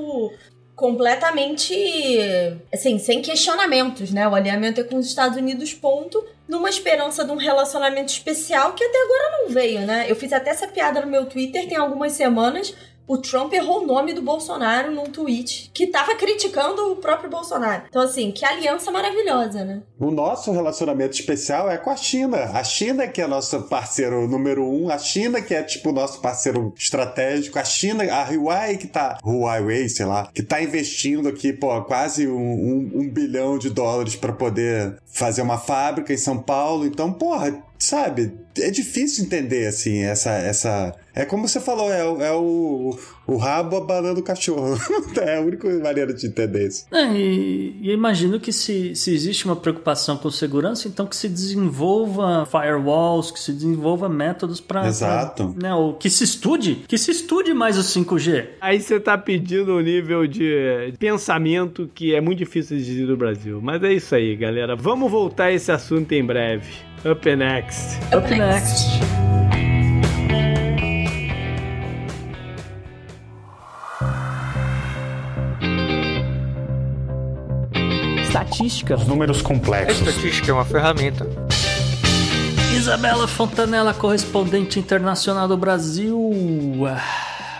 Speaker 3: completamente, assim, sem questionamentos, né? O alinhamento é com os Estados Unidos, ponto, numa esperança de um relacionamento especial que até agora não veio, né? Eu fiz até essa piada no meu Twitter tem algumas semanas. O Trump errou o nome do Bolsonaro num tweet que tava criticando o próprio Bolsonaro. Então, assim, que aliança maravilhosa, né?
Speaker 4: O nosso relacionamento especial é com a China. A China que é nosso parceiro número um, a China que é tipo nosso parceiro estratégico, a China, a Huawei que tá, Huawei, sei lá, que tá investindo aqui, pô, quase um, um- um bilhão de dólares pra poder fazer uma fábrica em São Paulo. Então, porra, sabe, é difícil entender, assim, essa... essa... É como você falou, é, o- é o, o rabo abanando o cachorro. é a única maneira de entender isso.
Speaker 2: É, e, e eu imagino que se, se existe uma preocupação com segurança, então que se desenvolva firewalls, que se desenvolva métodos para.
Speaker 4: Exato.
Speaker 2: Né, ou que se estude, que se estude mais o 5G.
Speaker 1: Aí você tá pedindo um nível de pensamento que é muito difícil de dizer no Brasil. Mas é isso aí, galera. Vamos voltar a esse assunto em breve. Up next.
Speaker 2: Up next.
Speaker 6: Estatística.
Speaker 7: Números
Speaker 8: A
Speaker 7: complexos.
Speaker 8: estatística é uma ferramenta.
Speaker 2: Isabela Fontanella, correspondente internacional do Brasil.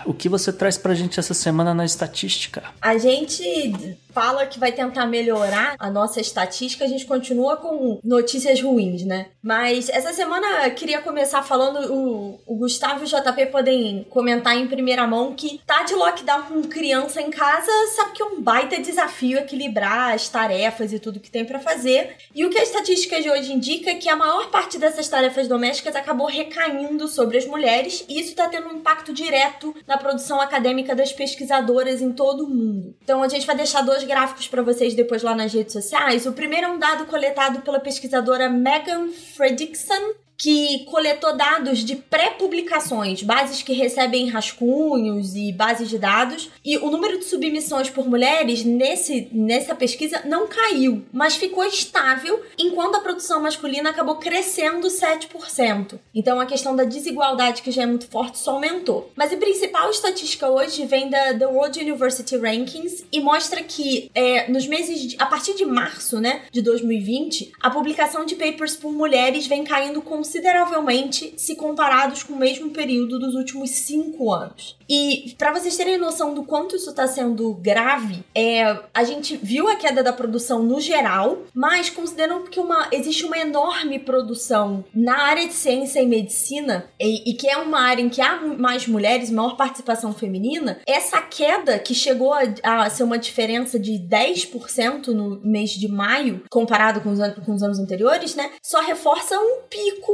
Speaker 2: O que você traz pra gente essa semana na estatística?
Speaker 3: A gente fala que vai tentar melhorar a nossa estatística, a gente continua com notícias ruins, né? Mas essa semana eu queria começar falando, o, o Gustavo e o JP podem comentar em primeira mão que tá de lockdown com criança em casa, sabe que é um baita desafio equilibrar as tarefas e tudo que tem para fazer. E o que a estatística de hoje indica é que a maior parte dessas tarefas domésticas acabou recaindo sobre as mulheres, e isso tá tendo um impacto direto na produção acadêmica das pesquisadoras em todo o mundo. Então a gente vai deixar dois gráficos para vocês depois lá nas redes sociais. O primeiro é um dado coletado pela pesquisadora Megan Fredrickson, que coletou dados de pré-publicações, bases que recebem rascunhos e bases de dados, e o número de submissões por mulheres nesse, nessa pesquisa não caiu, mas ficou estável, enquanto a produção masculina acabou crescendo 7%. Então a questão da desigualdade, que já é muito forte, só aumentou. Mas a principal estatística hoje vem da The World University Rankings e mostra que é, nos meses, de, a partir de março né, de 2020, a publicação de papers por mulheres vem caindo com consideravelmente se comparados com o mesmo período dos últimos cinco anos. E para vocês terem noção do quanto isso está sendo grave, é, a gente viu a queda da produção no geral, mas considerando que uma, existe uma enorme produção na área de ciência e medicina, e, e que é uma área em que há mais mulheres, maior participação feminina, essa queda que chegou a, a ser uma diferença de 10% no mês de maio, comparado com os, com os anos anteriores, né? Só reforça um pico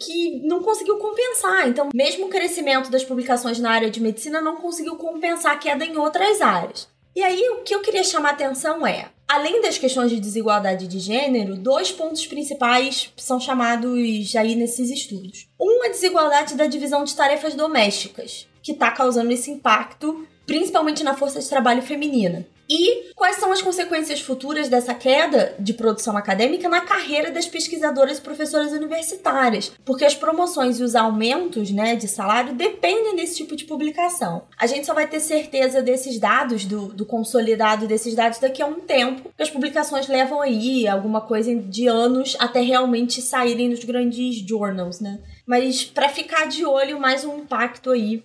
Speaker 3: que não conseguiu compensar. Então, mesmo o crescimento das publicações na área de medicina não conseguiu compensar a queda em outras áreas. E aí, o que eu queria chamar atenção é, além das questões de desigualdade de gênero, dois pontos principais são chamados aí nesses estudos. Um, a desigualdade da divisão de tarefas domésticas, que está causando esse impacto, principalmente na força de trabalho feminina. E quais são as consequências futuras dessa queda de produção acadêmica na carreira das pesquisadoras e professoras universitárias? Porque as promoções e os aumentos né, de salário dependem desse tipo de publicação. A gente só vai ter certeza desses dados, do, do consolidado desses dados, daqui a um tempo, porque as publicações levam aí alguma coisa de anos até realmente saírem nos grandes journals, né? Mas para ficar de olho, mais um impacto aí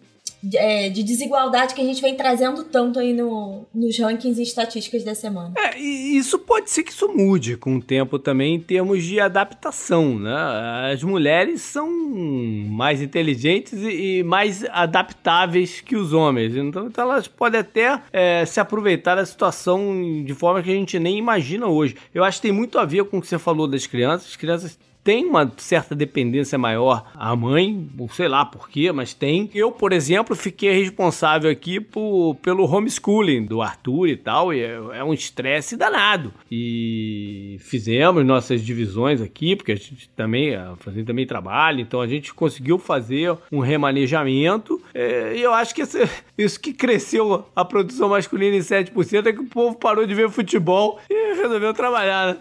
Speaker 3: é, de desigualdade que a gente vem trazendo tanto aí no, nos rankings e estatísticas da semana.
Speaker 1: É, e isso pode ser que isso mude com o tempo também em termos de adaptação, né? As mulheres são mais inteligentes e, e mais adaptáveis que os homens, então, então elas podem até é, se aproveitar da situação de forma que a gente nem imagina hoje. Eu acho que tem muito a ver com o que você falou das crianças. As crianças tem uma certa dependência maior à mãe, sei lá por quê, mas tem. Eu, por exemplo, fiquei responsável aqui por, pelo homeschooling do Arthur e tal, e é, é um estresse danado. E fizemos nossas divisões aqui, porque a gente também, a Fazenda também trabalha, então a gente conseguiu fazer um remanejamento, é, e eu acho que esse, isso que cresceu a produção masculina em 7% é que o povo parou de ver futebol e resolveu trabalhar, né?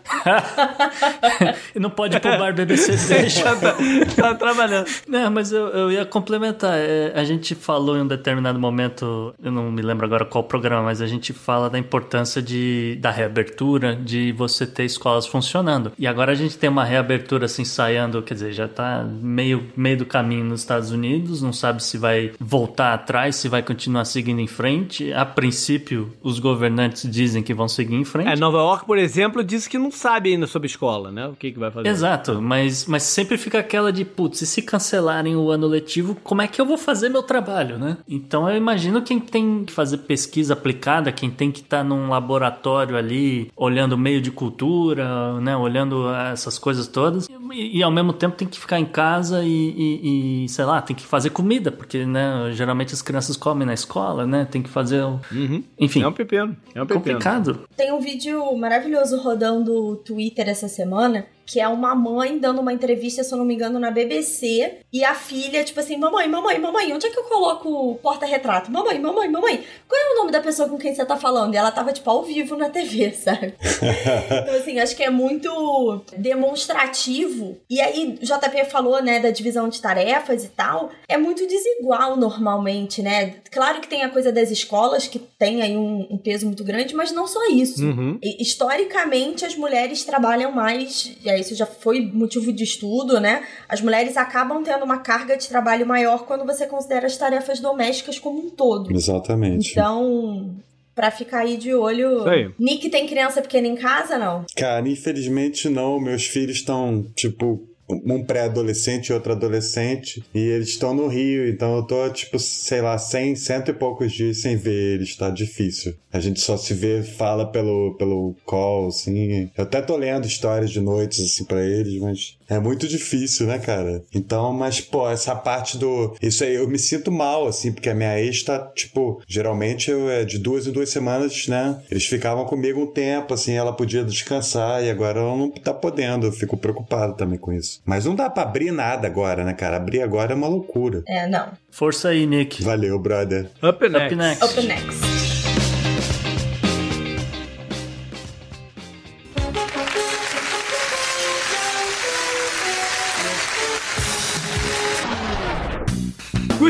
Speaker 2: não pode ir pro bar BBC deixa.
Speaker 1: tá, tá trabalhando.
Speaker 2: Não, mas eu, eu ia complementar. É, a gente falou em um determinado momento, eu não me lembro agora qual programa, mas a gente fala da importância de, da reabertura, de você ter escolas funcionando. E agora a gente tem uma reabertura assim, ensaiando, quer dizer, já tá meio, meio do caminho nos Estados Unidos, não sabe se vai voltar atrás, se vai continuar seguindo em frente. A princípio, os governantes dizem que vão seguir em frente.
Speaker 1: É, Nova York, por exemplo, disse que não sabe ainda sobre escola, né? O que, que vai fazer.
Speaker 2: Exato, mas, mas sempre fica aquela de, putz, e se cancelarem o ano letivo, como é que eu vou fazer meu trabalho, né? Então eu imagino quem tem que fazer pesquisa aplicada, quem tem que estar tá num laboratório ali, olhando meio de cultura, né? Olhando essas coisas todas, e, e ao mesmo tempo tem que ficar em casa e, e, e, sei lá, tem que fazer comida, porque, né, geralmente as crianças comem na escola, né? Tem que fazer.
Speaker 1: Uhum.
Speaker 2: Enfim.
Speaker 1: É um pepino. É um pepino.
Speaker 2: Complicado.
Speaker 3: Tem um vídeo maravilhoso rodando o Twitter essa semana que é uma mãe dando uma entrevista, se eu não me engano, na BBC, e a filha, tipo assim, mamãe, mamãe, mamãe, onde é que eu coloco o porta-retrato? Mamãe, mamãe, mamãe, qual é o nome da pessoa com quem você tá falando? E ela tava, tipo, ao vivo na TV, sabe? então, assim, acho que é muito demonstrativo. E aí, o JP falou, né, da divisão de tarefas e tal, é muito desigual normalmente, né? Claro que tem a coisa das escolas, que tem aí um, um peso muito grande, mas não só isso.
Speaker 1: Uhum.
Speaker 3: Historicamente, as mulheres trabalham mais aí isso já foi motivo de estudo, né? As mulheres acabam tendo uma carga de trabalho maior quando você considera as tarefas domésticas como um todo.
Speaker 4: Exatamente.
Speaker 3: Então, Pra ficar aí de olho.
Speaker 1: Aí.
Speaker 3: Nick tem criança pequena em casa, não?
Speaker 4: Cara, infelizmente não. Meus filhos estão, tipo, um pré-adolescente e outro adolescente, e eles estão no Rio, então eu tô, tipo, sei lá, cem, cento e poucos dias sem ver eles, tá difícil. A gente só se vê, fala pelo, pelo call, assim. Eu até tô lendo histórias de noites, assim, pra eles, mas é muito difícil, né, cara? Então, mas, pô, essa parte do. Isso aí, eu me sinto mal, assim, porque a minha ex tá, tipo, geralmente eu, é de duas em duas semanas, né? Eles ficavam comigo um tempo, assim, ela podia descansar, e agora ela não tá podendo. Eu fico preocupado também com isso. Mas não dá pra abrir nada agora, né, cara? Abrir agora é uma loucura.
Speaker 3: É, não.
Speaker 2: Força aí, Nick.
Speaker 4: Valeu, brother.
Speaker 1: Up next.
Speaker 2: Up next.
Speaker 3: Open next.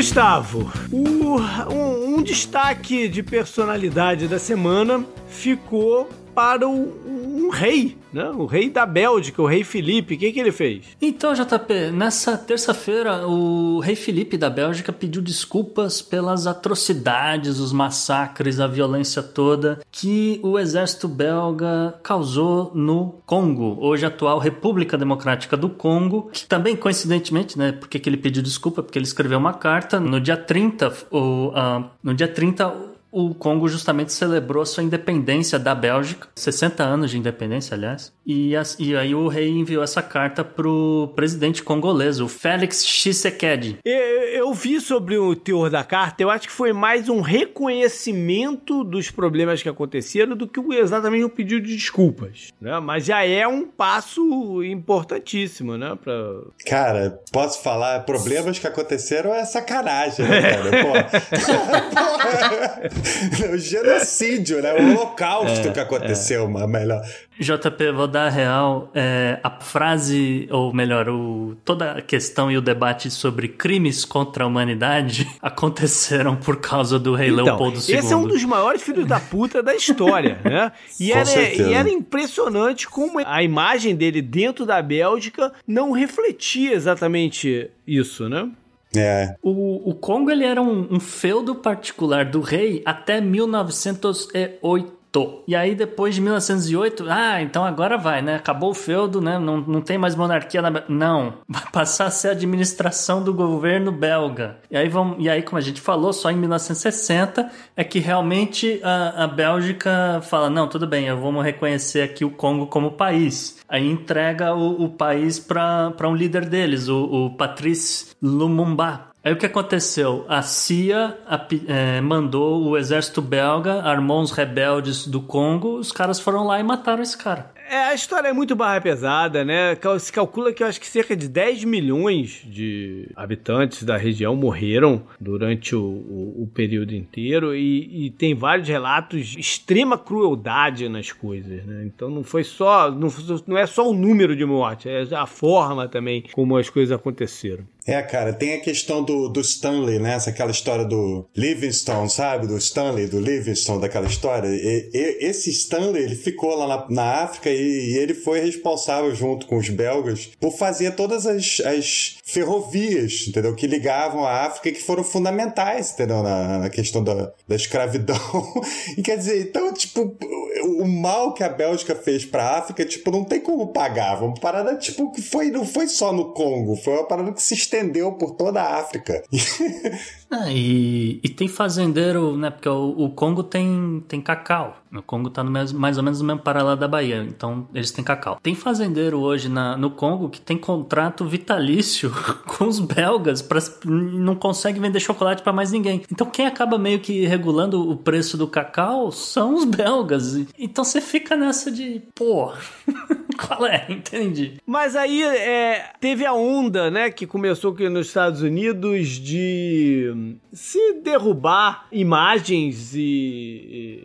Speaker 1: Gustavo, o- um, um destaque de personalidade da semana ficou para o, um rei, né? O rei da Bélgica, o rei Felipe. O que, que ele fez?
Speaker 2: Então, JP, nessa terça-feira, o rei Felipe da Bélgica pediu desculpas pelas atrocidades, os massacres, a violência toda que o exército belga causou no Congo, hoje atual República Democrática do Congo, que também, coincidentemente, né, porque que ele pediu desculpa? Porque ele escreveu uma carta no dia 30, o, ah, no dia 30 o Congo justamente celebrou sua independência da Bélgica, 60 anos de independência, aliás. E, as- e aí o rei enviou essa carta pro presidente congolês, o Félix Tshisekedi.
Speaker 1: Eu, eu vi sobre o teor da carta, eu acho que foi mais um reconhecimento dos problemas que aconteceram do que exatamente um pedido de desculpas, né? Mas já é um passo importantíssimo, né? Pra...
Speaker 4: Cara, posso falar? Problemas que aconteceram é sacanagem, né, cara? Pô. o genocídio, né? O holocausto que aconteceu, mas melhor.
Speaker 2: JP, vou dar a real. é, a frase, ou melhor, o, toda a questão e o debate sobre crimes contra a humanidade aconteceram por causa do rei Leopoldo II.
Speaker 1: esse é um dos maiores filhos da puta da história, né? E
Speaker 4: Com
Speaker 1: era, e era impressionante como a imagem dele dentro da Bélgica não refletia exatamente isso, né?
Speaker 4: É.
Speaker 2: O, o Congo ele era um, um feudo particular do rei até 1908. E aí, depois de 1908, ah, então agora vai, né? Acabou o feudo, né? Não, não tem mais monarquia na Não. Vai passar a ser a administração do governo belga. E aí, vamos, e aí, como a gente falou, só em 1960 é que realmente a, a Bélgica fala: não, tudo bem, eu vamos reconhecer aqui o Congo como país. Aí entrega o, o país para um líder deles, o, o Patrice Lumumba. Aí o que aconteceu? A CIA api- eh, mandou o exército belga, armou uns rebeldes do Congo, os caras foram lá e mataram esse cara.
Speaker 1: É, a história é muito barra pesada, né? Se calcula que eu acho que cerca de 10 milhões de habitantes da região morreram durante o, o- o período inteiro e, e tem vários relatos de extrema crueldade nas coisas, né? Então não foi só, não, não é só o número de mortes, é a forma também como as coisas aconteceram.
Speaker 4: É, cara, tem a questão do, do Stanley, né? Essa, aquela história do Livingstone, sabe? Do Stanley, do Livingstone, daquela história. E- e- esse Stanley, ele ficou lá na, na África e, e ele foi responsável, junto com os belgas, por fazer todas as, as ferrovias, entendeu? Que ligavam a África e que foram fundamentais, entendeu? Na, na questão da, da escravidão. e quer dizer, então, tipo, o, mal que a Bélgica fez pra África, tipo, não tem como pagar. Uma parada, tipo, que foi, não foi só no Congo, foi uma parada que se estendeu por toda a África.
Speaker 2: Ah, e, e tem fazendeiro, né? Porque o, o Congo tem, tem cacau. O Congo tá no mesmo, mais ou menos no mesmo paralelo da Bahia. Então eles têm cacau. Tem fazendeiro hoje na, no Congo que tem contrato vitalício com os belgas pra, não consegue vender chocolate pra mais ninguém. Então quem acaba meio que regulando o preço do cacau são os belgas. Então você fica nessa de, pô, qual é? Entendi.
Speaker 1: Mas aí é, teve a onda, né, que começou aqui nos Estados Unidos de se derrubar imagens e,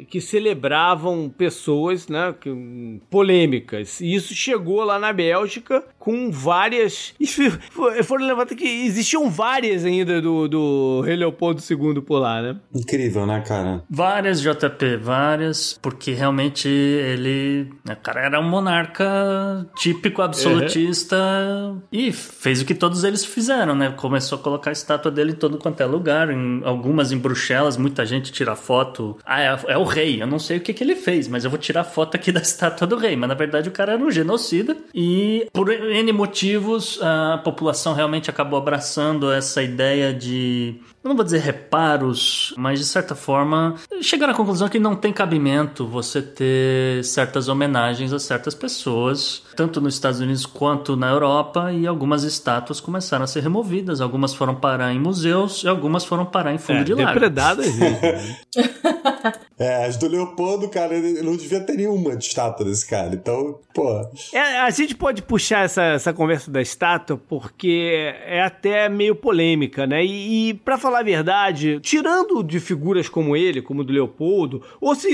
Speaker 1: e- que celebravam pessoas, né, que, hum, polêmicas. E isso chegou lá na Bélgica com várias. Foram levantadas que existiam várias ainda do, do Rei Leopoldo II por lá, né?
Speaker 4: Incrível, né, cara?
Speaker 2: Várias, JP, várias, porque realmente ele. O né, cara era um monarca típico, absolutista uhum. e fez o que todos eles fizeram, né? Começou a colocar a estátua dele em todo quanto é lugar, em algumas em Bruxelas, muita gente tira foto. Ah, é, é o rei, eu não sei o que, que ele fez, mas eu vou tirar foto aqui da estátua do rei. Mas na verdade o cara era um genocida e por N motivos a população realmente acabou abraçando essa ideia de eu não vou dizer reparos, mas de certa forma chegaram à conclusão que não tem cabimento você ter certas homenagens a certas pessoas, tanto nos Estados Unidos quanto na Europa, e algumas estátuas começaram a ser removidas, algumas foram parar em museus e algumas foram parar em fundo
Speaker 1: é,
Speaker 2: de lago.
Speaker 1: Depredadas,
Speaker 4: É, as do Leopoldo, cara, ele não devia ter nenhuma de estátua desse cara. Então, pô.
Speaker 1: É, a gente pode puxar essa, essa conversa da estátua porque é até meio polêmica, né? E, e para falar a verdade, tirando de figuras como ele, como do Leopoldo, ou se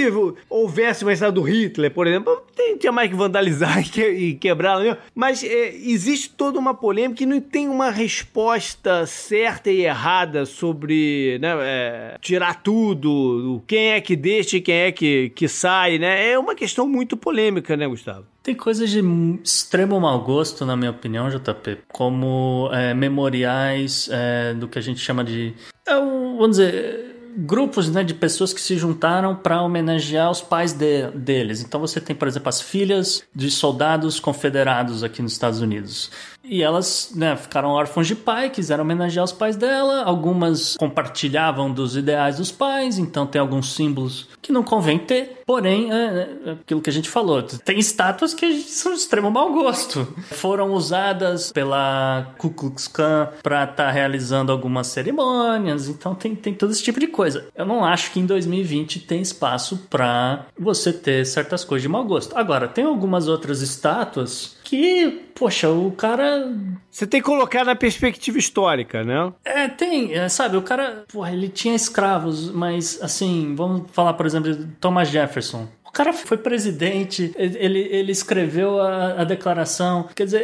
Speaker 1: houvesse uma estátua do Hitler, por exemplo, tem, tinha mais que vandalizar e, e quebrar, né? mas é, existe toda uma polêmica e não tem uma resposta certa e errada sobre né, é, tirar tudo, quem é que deixa e quem é que, que sai, né? É uma questão muito polêmica, né, Gustavo?
Speaker 2: Tem coisas de extremo mau gosto, na minha opinião, JP, como é, memoriais é, do que a gente chama de. É, vamos dizer grupos né, de pessoas que se juntaram para homenagear os pais de, deles. Então você tem, por exemplo, as filhas de soldados confederados aqui nos Estados Unidos. E elas né, ficaram órfãos de pai, quiseram homenagear os pais dela. Algumas compartilhavam dos ideais dos pais, então tem alguns símbolos que não convém ter. Porém, é, é aquilo que a gente falou, tem estátuas que são de extremo mau gosto. Foram usadas pela Ku Klux Klan para estar tá realizando algumas cerimônias, então tem, tem todo esse tipo de coisa. Eu não acho que em 2020 tem espaço para você ter certas coisas de mau gosto. Agora, tem algumas outras estátuas que, poxa, o cara.
Speaker 1: Você tem que colocar na perspectiva histórica, né?
Speaker 2: É, tem, é, sabe, o cara, porra, ele tinha escravos, mas assim, vamos falar, por exemplo, de Thomas Jefferson cara foi presidente, ele, ele escreveu a, a declaração. Quer dizer,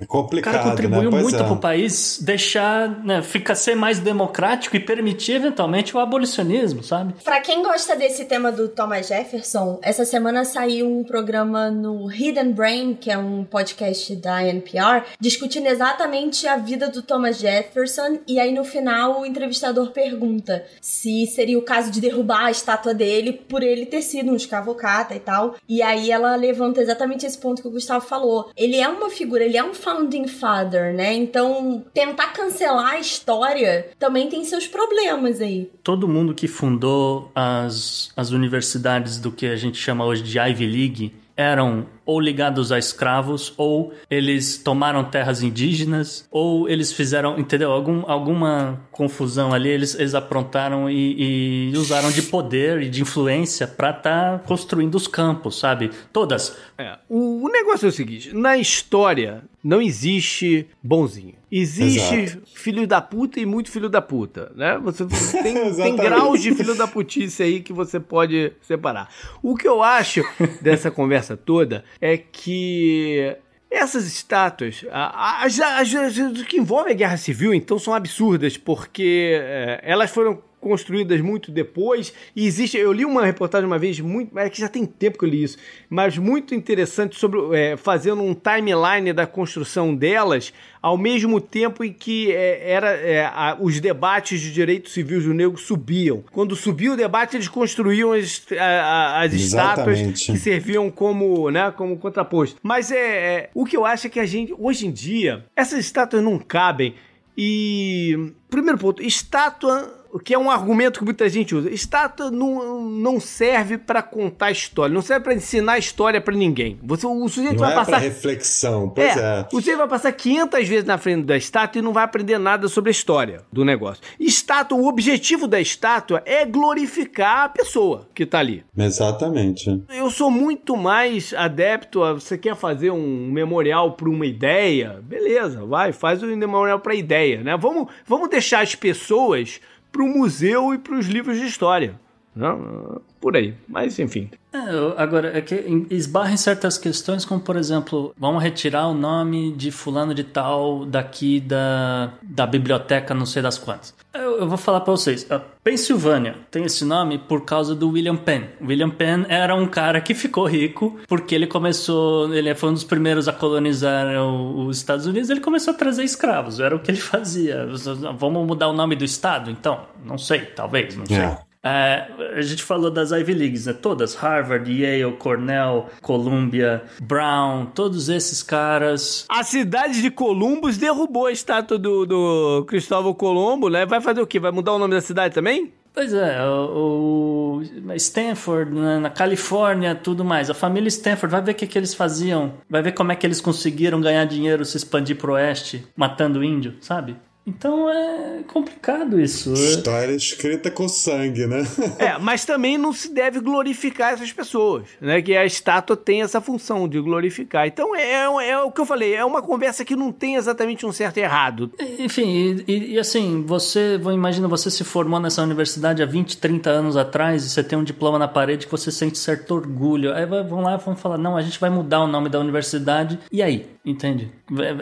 Speaker 2: é complicado, o cara contribuiu né? muito é. para o país deixar, né, ficar ser mais democrático e permitir eventualmente o abolicionismo, sabe?
Speaker 3: Para quem gosta desse tema do Thomas Jefferson, essa semana saiu um programa no Hidden Brain, que é um podcast da NPR, discutindo exatamente a vida do Thomas Jefferson. E aí no final o entrevistador pergunta se seria o caso de derrubar a estátua dele por ele ter sido um escravo advocata e tal. E aí ela levanta exatamente esse ponto que o Gustavo falou. Ele é uma figura, ele é um founding father, né? Então, tentar cancelar a história também tem seus problemas aí.
Speaker 2: Todo mundo que fundou as, as universidades do que a gente chama hoje de Ivy League eram ou ligados a escravos, ou eles tomaram terras indígenas, ou eles fizeram, entendeu? Algum, alguma confusão ali, eles, eles aprontaram e, e usaram de poder e de influência para estar tá construindo os campos, sabe? Todas.
Speaker 1: É, o, o negócio é o seguinte: na história não existe bonzinho. Existe Exato. filho da puta e muito filho da puta, né? Você tem, tem graus de filho da putice aí que você pode separar. O que eu acho dessa conversa toda é que essas estátuas, as, as, as, que envolvem a guerra civil, então, são absurdas, porque é, elas foram construídas muito depois. E existe. Eu li uma reportagem uma vez, muito. É que já tem tempo que eu li isso, mas muito interessante sobre é, fazendo um timeline da construção delas, ao mesmo tempo em que é, era, é, a, os debates de direitos civis do negro subiam. Quando subiu o debate, eles construíam as, a, as estátuas que serviam como, né, como contraposto. Mas é, é, o que eu acho é que a gente, hoje em dia, essas estátuas não cabem. E. Primeiro ponto, estátua o que é um argumento que muita gente usa. Estátua não, não serve para contar história, não serve para ensinar história para ninguém. Você, o sujeito
Speaker 4: não
Speaker 1: vai
Speaker 4: é
Speaker 1: passar.
Speaker 4: reflexão, pois é, é.
Speaker 1: O sujeito vai passar 500 vezes na frente da estátua e não vai aprender nada sobre a história do negócio. Estátua, o objetivo da estátua é glorificar a pessoa que tá ali.
Speaker 4: Exatamente.
Speaker 1: Eu sou muito mais adepto a. Você quer fazer um memorial para uma ideia? Beleza, vai, faz o um memorial para ideia, né? Vamos, vamos deixar as pessoas para o museu e para os livros de história. Não, por aí. Mas enfim.
Speaker 2: É, agora, é que em- esbarra em certas questões, como por exemplo, vamos retirar o nome de fulano de tal daqui da, da biblioteca, não sei das quantas. Eu, eu vou falar pra vocês. A Pensilvânia tem esse nome por causa do William Penn. William Penn era um cara que ficou rico porque ele começou, ele foi um dos primeiros a colonizar o- os Estados Unidos, ele começou a trazer escravos, era o que ele fazia. Vamos mudar o nome do estado? Então, não sei, talvez, não sei.
Speaker 4: É.
Speaker 2: É, a gente falou das Ivy Leagues, né? Todas. Harvard, Yale, Cornell, Columbia, Brown, todos esses caras.
Speaker 1: A cidade de Columbus derrubou a estátua do, do Cristóvão Colombo, né? Vai fazer o quê? Vai mudar o nome da cidade também?
Speaker 2: Pois é, o, o Stanford, né, na Califórnia, tudo mais. A família Stanford, vai ver o que, que eles faziam. Vai ver como é que eles conseguiram ganhar dinheiro, se expandir pro oeste, matando índio, sabe? Então é complicado isso.
Speaker 4: História escrita com sangue, né?
Speaker 1: É, mas também não se deve glorificar essas pessoas, né? Que a estátua tem essa função de glorificar. Então é, é o que eu falei, é uma conversa que não tem exatamente um certo e errado.
Speaker 2: Enfim, e, e- e assim, você, imagina você se formou nessa universidade há 20, 30 anos atrás e você tem um diploma na parede que você sente certo orgulho. Aí vão lá e vão falar: não, a gente vai mudar o nome da universidade. E aí? Entende?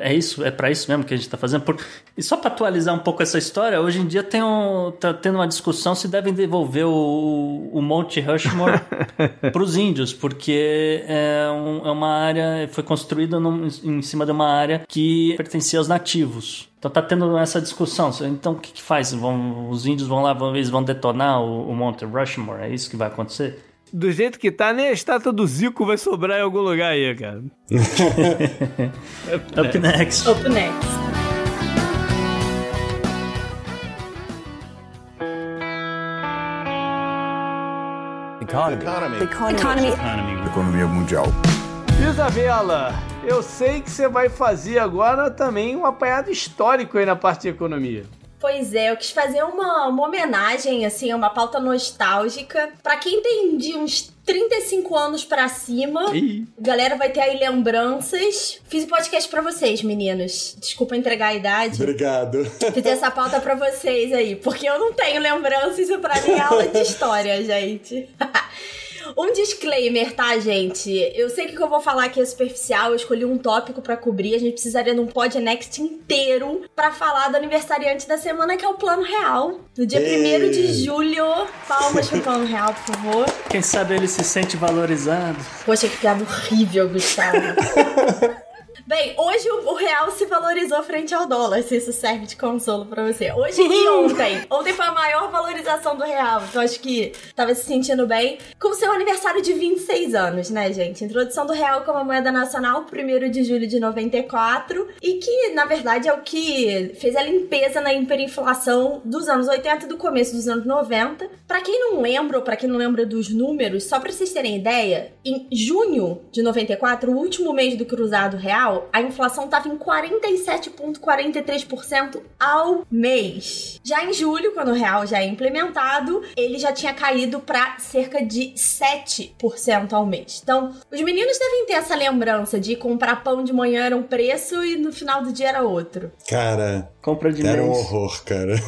Speaker 2: É, é isso? É pra isso mesmo que a gente tá fazendo? Por- E só pra atualizar um pouco essa história, hoje em dia tem um, tá tendo uma discussão se devem devolver o, o Monte Rushmore pros índios, porque é, um- é uma área, foi construída num- em cima de uma área que pertencia aos nativos. Então tá tendo essa discussão. Então o que, que faz? Vão, os índios vão lá, vão, eles vão detonar o, o Monte Rushmore? É isso que vai acontecer?
Speaker 1: Do jeito que tá, nem a estátua do Zico vai sobrar em algum lugar aí, cara.
Speaker 2: Up next.
Speaker 3: Up next.
Speaker 7: Economia mundial.
Speaker 1: Isabela, eu sei que você vai fazer agora também um apanhado histórico aí na parte de economia.
Speaker 3: Pois é, eu quis fazer uma, uma homenagem, assim, uma pauta nostálgica. Pra quem tem de uns 35 anos pra cima,
Speaker 1: Ih.
Speaker 3: a galera vai ter aí lembranças. Fiz o podcast pra vocês, meninos. Desculpa entregar a idade.
Speaker 4: Obrigado.
Speaker 3: Fiz essa pauta pra vocês aí, porque eu não tenho lembranças, pra mim é aula de história, gente. Um disclaimer, tá, gente? Eu sei que o que eu vou falar aqui é superficial, eu escolhi um tópico pra cobrir, a gente precisaria de um podnext inteiro pra falar do aniversariante da semana, que é o Plano Real. No dia
Speaker 4: Ei.
Speaker 3: 1 de julho. Palmas pro Plano Real, por favor.
Speaker 2: Quem sabe ele se sente valorizado.
Speaker 3: Poxa, que piada horrível, Gustavo. Bem, hoje o real se valorizou frente ao dólar, se isso serve de consolo pra você. Hoje e ontem. Ontem foi a maior valorização do real, então acho que tava se sentindo bem. Com seu aniversário de 26 anos, né, gente? Introdução do real como moeda nacional, 1 de julho de 94, e que, na verdade, é o que fez a limpeza na hiperinflação dos anos 80 e do começo dos anos 90. Pra quem não lembra, ou pra quem não lembra dos números, só pra vocês terem ideia, em junho de 94, o último mês do cruzado real, a inflação estava em 47,43% ao mês. Já em julho, quando o real já é implementado, ele já tinha caído para cerca de 7% ao mês. Então, os meninos devem ter essa lembrança de comprar pão de manhã era um preço e no final do dia era outro.
Speaker 4: Cara,
Speaker 2: Compra de
Speaker 4: era um
Speaker 2: mês.
Speaker 4: horror, cara.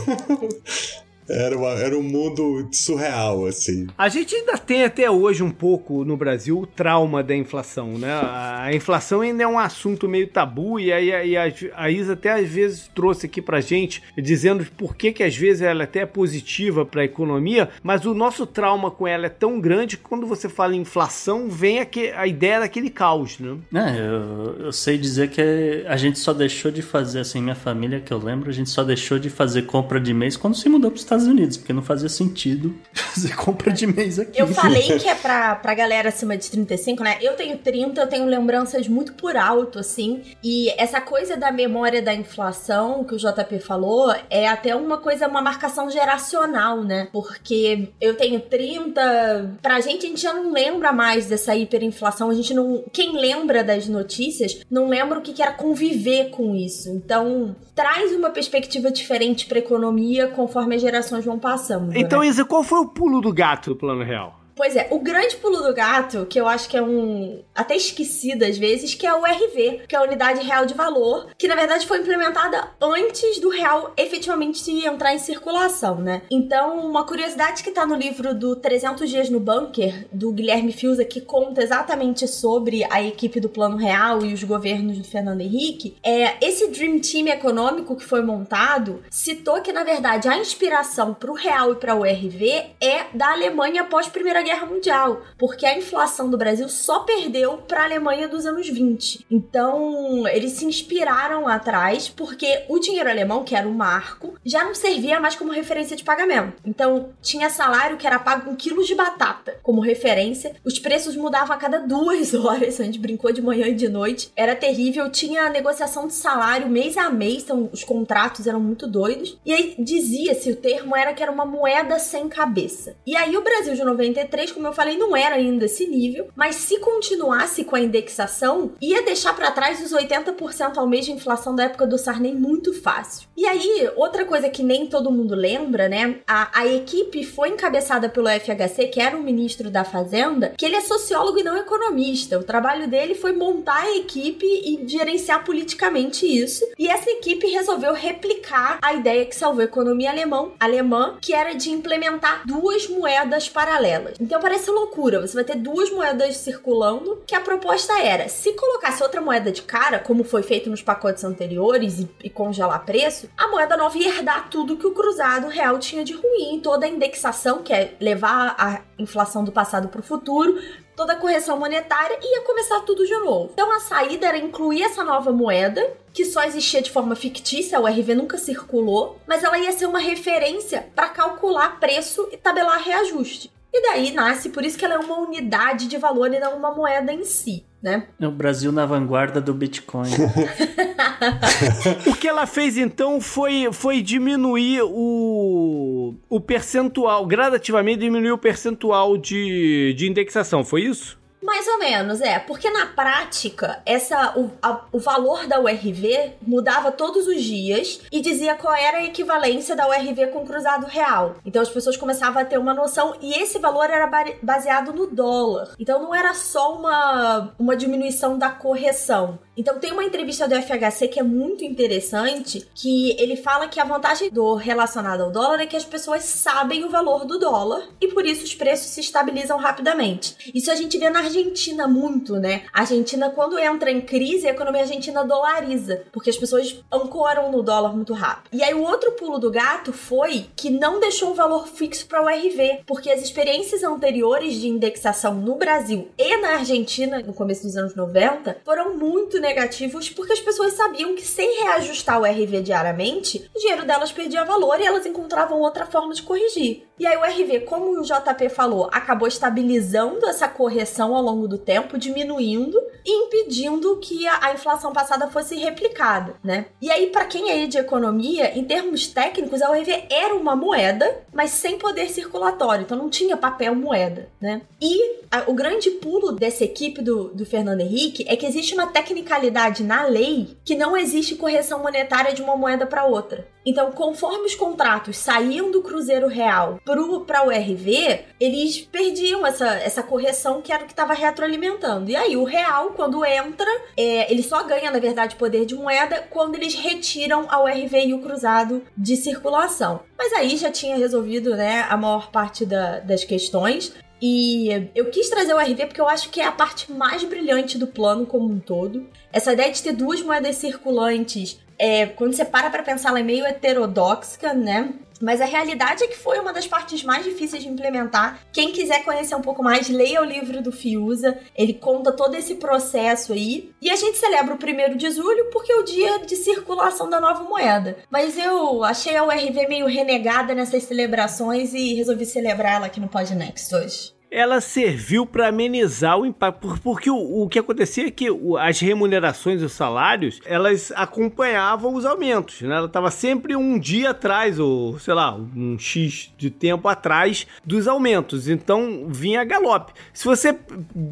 Speaker 4: Era, uma- era um mundo surreal, assim.
Speaker 1: A gente ainda tem até hoje um pouco no Brasil o trauma da inflação, né? A a inflação ainda é um assunto meio tabu e aí a, e a- a Isa até às vezes trouxe aqui pra gente dizendo por que que às vezes ela até é positiva pra economia, mas o nosso trauma com ela é tão grande que quando você fala em inflação vem aque- a ideia daquele caos, né?
Speaker 2: É, eu, eu sei dizer que a gente só deixou de fazer, assim, minha família que eu lembro, a gente só deixou de fazer compra de mês quando se mudou para os Estados Unidos, porque não fazia sentido fazer compra de mês aqui.
Speaker 3: Eu falei que é pra, pra galera acima de 35, né? Eu tenho 30, eu tenho lembranças muito por alto, assim. E essa coisa da memória da inflação que o JP falou é até uma coisa, uma marcação geracional, né? Porque eu tenho 30. Pra gente, a gente já não lembra mais dessa hiperinflação. A gente não. Quem lembra das notícias não lembra o que era conviver com isso. Então, traz uma perspectiva diferente pra economia conforme as gerações vão passando. né?
Speaker 1: Então, Isa, qual foi o pulo do gato do plano real?
Speaker 3: Pois é, o grande pulo do gato, que eu acho que é um. até esquecido às vezes, que é o RV, que é a Unidade Real de Valor, que na verdade foi implementada antes do real efetivamente entrar em circulação, né? Então, uma curiosidade que tá no livro do 300 Dias no Bunker, do Guilherme Fiuza, que conta exatamente sobre a equipe do Plano Real e os governos do Fernando Henrique, é esse Dream Team econômico que foi montado citou que, na verdade, a inspiração para o real e para o RV é da Alemanha após a Primeira Guerra Mundial, porque a inflação do Brasil só perdeu para a Alemanha dos anos 20. Então, eles se inspiraram lá atrás, porque o dinheiro alemão, que era o marco, já não servia mais como referência de pagamento. Então, tinha salário que era pago com quilos de batata como referência. Os preços mudavam a cada duas horas. A gente brincou de manhã e de noite. Era terrível. Tinha negociação de salário mês a mês. Então, os contratos eram muito doidos. E aí dizia-se, o termo era que era uma moeda sem cabeça. E aí o Brasil de 93, como eu falei, não era ainda esse nível. Mas se continuasse com a indexação, ia deixar para trás os 80% ao mês de inflação da época do Sarney muito fácil. E aí, outra coisa que nem todo mundo lembra, né? A, a equipe foi encabeçada pelo FHC, que era o ministro da Fazenda, que ele é sociólogo e não economista. O trabalho dele foi montar a equipe e gerenciar politicamente isso. E essa equipe resolveu replicar a ideia que salvou a economia alemão, alemã, que era de implementar duas moedas paralelas. Então parece loucura, você vai ter duas moedas circulando, que a proposta era, se colocasse outra moeda de cara, como foi feito nos pacotes anteriores e, e congelar preço, a moeda nova ia herdar tudo que o cruzado real tinha de ruim, toda a indexação, que é levar a inflação do passado para o futuro, toda a correção monetária e ia começar tudo de novo. Então a saída era incluir essa nova moeda, que só existia de forma fictícia, o RV nunca circulou, mas ela ia ser uma referência para calcular preço e tabelar reajuste. E daí nasce, por isso que ela é uma unidade de valor e não uma moeda em si. Né?
Speaker 2: É o Brasil na vanguarda do Bitcoin.
Speaker 1: o que ela fez então foi, foi diminuir o, o percentual, gradativamente diminuir o percentual de, de indexação, foi isso?
Speaker 3: Mais ou menos, é. Porque na prática, essa o, a, o valor da URV mudava todos os dias e dizia qual era a equivalência da URV com o cruzado real. Então as pessoas começavam a ter uma noção e esse valor era baseado no dólar. Então não era só uma, uma diminuição da correção. Então tem uma entrevista do FHC que é muito interessante, que ele fala que a vantagem do relacionado ao dólar é que as pessoas sabem o valor do dólar e por isso os preços se estabilizam rapidamente. Isso a gente vê na Argentina muito, né? A Argentina quando entra em crise, a economia argentina dolariza, porque as pessoas ancoram no dólar muito rápido. E aí o outro pulo do gato foi que não deixou um valor fixo para o RV, porque as experiências anteriores de indexação no Brasil e na Argentina no começo dos anos 90 foram muito negativos porque as pessoas sabiam que sem reajustar o RV diariamente, o dinheiro delas perdia valor e elas encontravam outra forma de corrigir. E aí o RV, como o JP falou, acabou estabilizando essa correção ao longo do tempo, diminuindo e impedindo que a, inflação passada fosse replicada, né? E aí para quem é de economia, em termos técnicos, a URV era uma moeda, mas sem poder circulatório, então não tinha papel moeda, né? E a, o grande pulo dessa equipe do, do Fernando Henrique é que existe uma tecnicalidade na lei que não existe correção monetária de uma moeda para outra. Então, conforme os contratos saíam do Cruzeiro Real para o RV, eles perdiam essa, essa correção que era o que estava retroalimentando. E aí, o Real, quando entra, é, ele só ganha, na verdade, poder de moeda quando eles retiram a URV e o cruzado de circulação. Mas aí já tinha resolvido né, a maior parte da, das questões. E eu quis trazer o RV porque eu acho que é a parte mais brilhante do plano como um todo. Essa ideia de ter duas moedas circulantes é, quando você para pra pensar, ela é meio heterodoxa, né? Mas a realidade é que foi uma das partes mais difíceis de implementar. Quem quiser conhecer um pouco mais, leia o livro do Fiuza. Ele conta todo esse processo aí. E a gente celebra o primeiro de julho porque é o dia de circulação da nova moeda. Mas eu achei a URV meio renegada nessas celebrações e resolvi celebrar ela aqui no Podnext hoje
Speaker 1: ela serviu para amenizar o impacto, porque o, o que acontecia é que as remunerações os salários, elas acompanhavam os aumentos, né? Ela estava sempre um dia atrás, ou sei lá, um X de tempo atrás dos aumentos, então vinha galope. Se você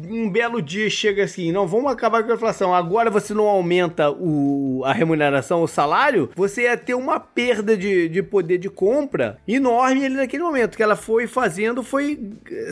Speaker 1: um belo dia chega assim, não, vamos acabar com a inflação, agora você não aumenta o, a remuneração, o salário, você ia ter uma perda de, de poder de compra enorme ali naquele momento, que ela foi fazendo, foi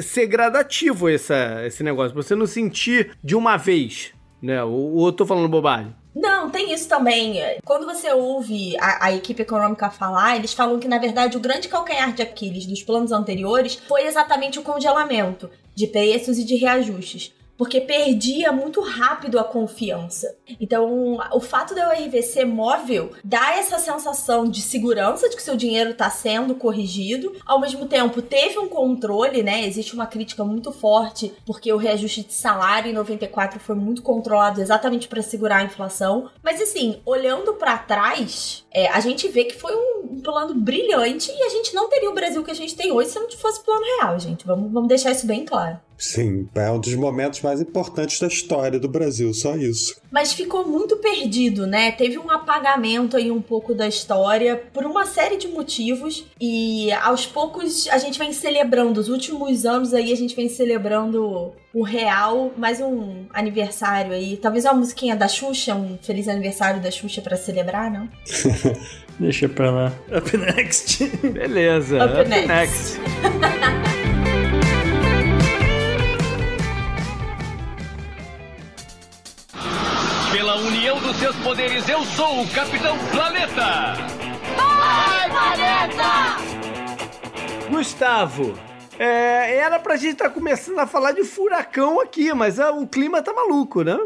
Speaker 1: ser gradativo essa, esse negócio, pra você não sentir de uma vez, né? Ou, eu tô falando bobagem?
Speaker 3: Não, tem isso também. Quando você ouve a, a, equipe econômica falar, eles falam que, na verdade, o grande calcanhar de Aquiles dos planos anteriores foi exatamente o congelamento de preços e de reajustes porque perdia muito rápido a confiança. Então, o fato da URV móvel dá essa sensação de segurança de que seu dinheiro está sendo corrigido, ao mesmo tempo teve um controle, né? Existe uma crítica muito forte porque o reajuste de salário em 94 foi muito controlado exatamente para segurar a inflação. Mas assim, olhando para trás, é, a gente vê que foi um, um, plano brilhante e a gente não teria o Brasil que a gente tem hoje se não fosse plano real, gente. Vamos, vamos deixar isso bem claro.
Speaker 4: Sim, é um dos momentos mais importantes da história do Brasil, só isso.
Speaker 3: Mas ficou muito perdido, né? Teve um apagamento aí um pouco da história por uma série de motivos e aos poucos a gente vem celebrando, os últimos anos aí a gente vem celebrando o real, mais um aniversário aí, talvez uma musiquinha da Xuxa, um feliz aniversário da Xuxa para celebrar, não?
Speaker 2: Deixa pra lá. Up next.
Speaker 1: Beleza.
Speaker 3: Up, Up next. next.
Speaker 8: seus poderes, eu sou o Capitão Planeta!
Speaker 9: Vai, Planeta!
Speaker 1: Gustavo, é, era pra gente estar tá começando a falar de furacão aqui, mas ah, o clima tá maluco, né?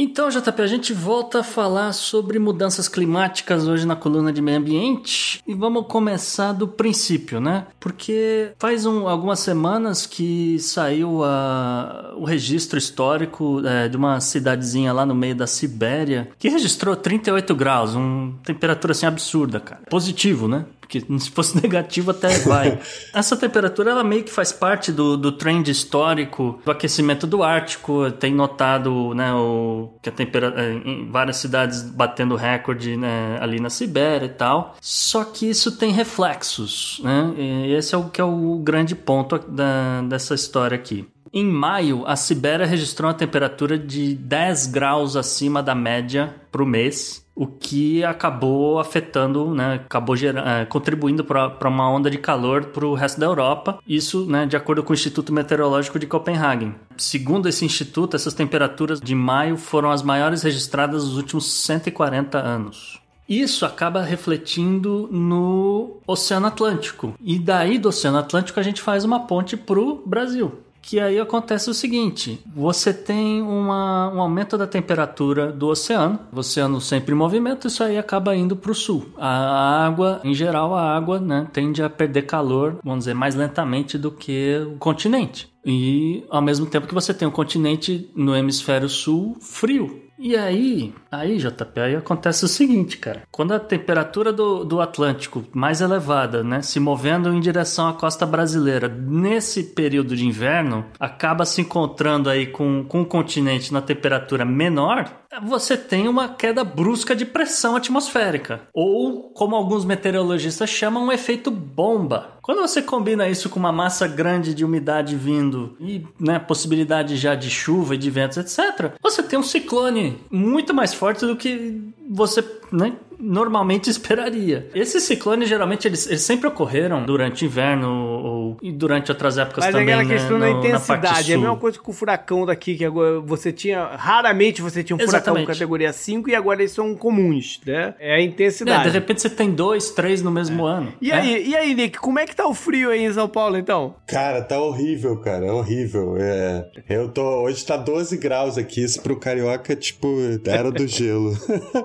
Speaker 2: Então, JP, a gente volta a falar sobre mudanças climáticas hoje na coluna de meio ambiente e vamos começar do princípio, né? Porque faz um, algumas semanas que saiu a, o registro histórico é, de uma cidadezinha lá no meio da Sibéria que registrou 38 graus, uma temperatura assim absurda, cara. Positivo, né? Porque se fosse negativo até vai. Essa temperatura ela meio que faz parte do, do trend histórico do aquecimento do Ártico. Tem notado né, o, que a temperatura é, em várias cidades batendo recorde né, ali na Sibéria e tal. Só que isso tem reflexos, né? E esse é o que é o grande ponto da, dessa história aqui. Em maio, a Sibéria registrou uma temperatura de 10 graus acima da média para o mês o que acabou afetando, né, acabou é, contribuindo para uma onda de calor para o resto da Europa. Isso, né, de acordo com o Instituto Meteorológico de Copenhague. Segundo esse instituto, essas temperaturas de maio foram as maiores registradas nos últimos 140 anos. Isso acaba refletindo no Oceano Atlântico. E daí do Oceano Atlântico a gente faz uma ponte para o Brasil que aí acontece o seguinte: você tem uma, um aumento da temperatura do oceano, o oceano sempre em movimento, isso aí acaba indo para o sul. A água, em geral, a água né, tende a perder calor, vamos dizer, mais lentamente do que o continente. E ao mesmo tempo que você tem um continente no hemisfério sul frio, e aí, aí, JP, aí acontece o seguinte, cara. Quando a temperatura do, do Atlântico mais elevada, né, se movendo em direção à costa brasileira, nesse período de inverno, acaba se encontrando aí com, com o continente na temperatura menor, você tem uma queda brusca de pressão atmosférica. Ou, como alguns meteorologistas chamam, um efeito bomba. Quando você combina isso com uma massa grande de umidade vindo e né, possibilidade já de chuva e de ventos, etc., você tem um ciclone muito mais forte do que você né, normalmente esperaria. Esses ciclones, geralmente, eles, eles sempre ocorreram durante o inverno ou, e durante outras épocas
Speaker 1: Mas
Speaker 2: também,
Speaker 1: Mas é aquela
Speaker 2: né,
Speaker 1: questão
Speaker 2: no,
Speaker 1: da intensidade. É a mesma coisa que o furacão daqui, que agora você tinha... Raramente você tinha um furacão Exatamente. categoria 5 e agora eles são comuns, né? É a intensidade.
Speaker 2: É, de repente você tem dois, três no mesmo é. ano.
Speaker 1: E,
Speaker 2: né?
Speaker 1: aí, e aí, Nick, como é que tá o frio aí em São Paulo, então?
Speaker 4: Cara, tá horrível, cara. É horrível. É... Eu tô... Hoje tá 12 graus aqui. Isso pro carioca, tipo, era do gelo.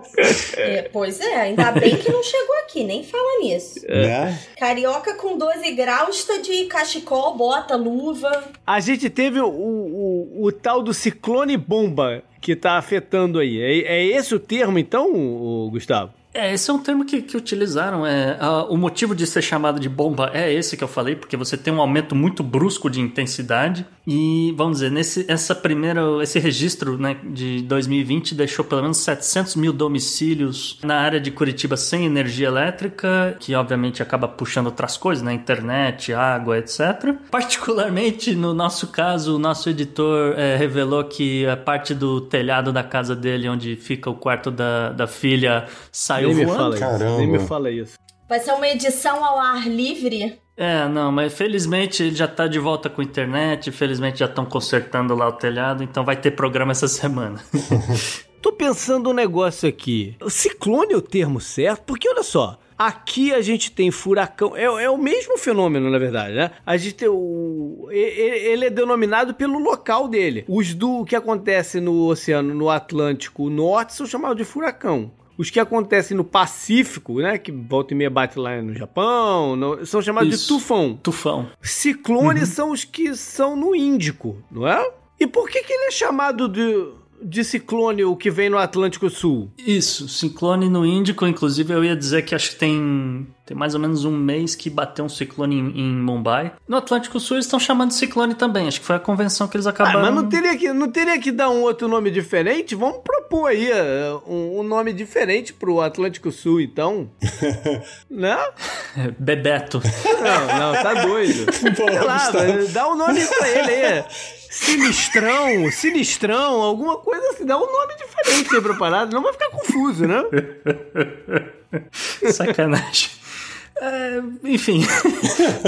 Speaker 3: é, pois é, ainda bem que não chegou aqui, nem fala nisso.
Speaker 4: É. Né?
Speaker 3: Carioca com 12 graus tá de cachecol, bota, luva.
Speaker 1: A gente teve o, o, o tal do ciclone bomba que tá afetando aí. É, é esse o termo, então, Gustavo?
Speaker 2: É, esse é um termo que, que utilizaram. É, a, o motivo de ser chamado de bomba é esse que eu falei, porque você tem um aumento muito brusco de intensidade. E, vamos dizer, nesse essa primeira, esse registro né, de 2020 deixou pelo menos 700 mil domicílios na área de Curitiba sem energia elétrica, que obviamente acaba puxando outras coisas, né? Internet, água, etc. Particularmente, no nosso caso, o nosso editor é, revelou que a parte do telhado da casa dele, onde fica o quarto da, da filha, saiu
Speaker 1: nem
Speaker 2: voando.
Speaker 1: Me fala isso, nem me fala isso.
Speaker 3: Vai ser uma edição ao ar livre
Speaker 2: É, não, mas felizmente ele já tá de volta com a internet, felizmente já estão consertando lá o telhado, então vai ter programa essa semana.
Speaker 1: Tô pensando um negócio aqui. Ciclone é o termo certo? Porque olha só, Aqui a gente tem furacão. É, é, o mesmo fenômeno, na verdade, né? A gente tem o. Ele é denominado pelo local dele. Os do que acontece no oceano, no Atlântico Norte, são chamados de furacão. Os que acontecem no Pacífico, né? Que volta e meia bate lá no Japão, no, são chamados Isso. de tufão.
Speaker 2: Tufão.
Speaker 1: Ciclones uhum. são os que são no Índico, não é? E por que, que ele é chamado de de ciclone o que vem no Atlântico Sul?
Speaker 2: Isso, ciclone no Índico, inclusive eu ia dizer que acho que tem, tem mais ou menos um mês que bateu um ciclone em, em Mumbai. No Atlântico Sul eles estão chamando de ciclone também, acho que foi a convenção que eles acabaram... Ah,
Speaker 1: mas não teria que, não teria que dar um outro nome diferente? Vamos propor aí uh, um, um, nome diferente pro Atlântico Sul, então. né?
Speaker 2: Bebeto.
Speaker 1: Não, não, tá doido. Pô, lá, dá um nome pra ele aí. Sinistrão, Sinistrão, alguma coisa assim. Dá um nome diferente aí pra parada, não vai ficar confuso, né?
Speaker 2: Sacanagem. É, enfim,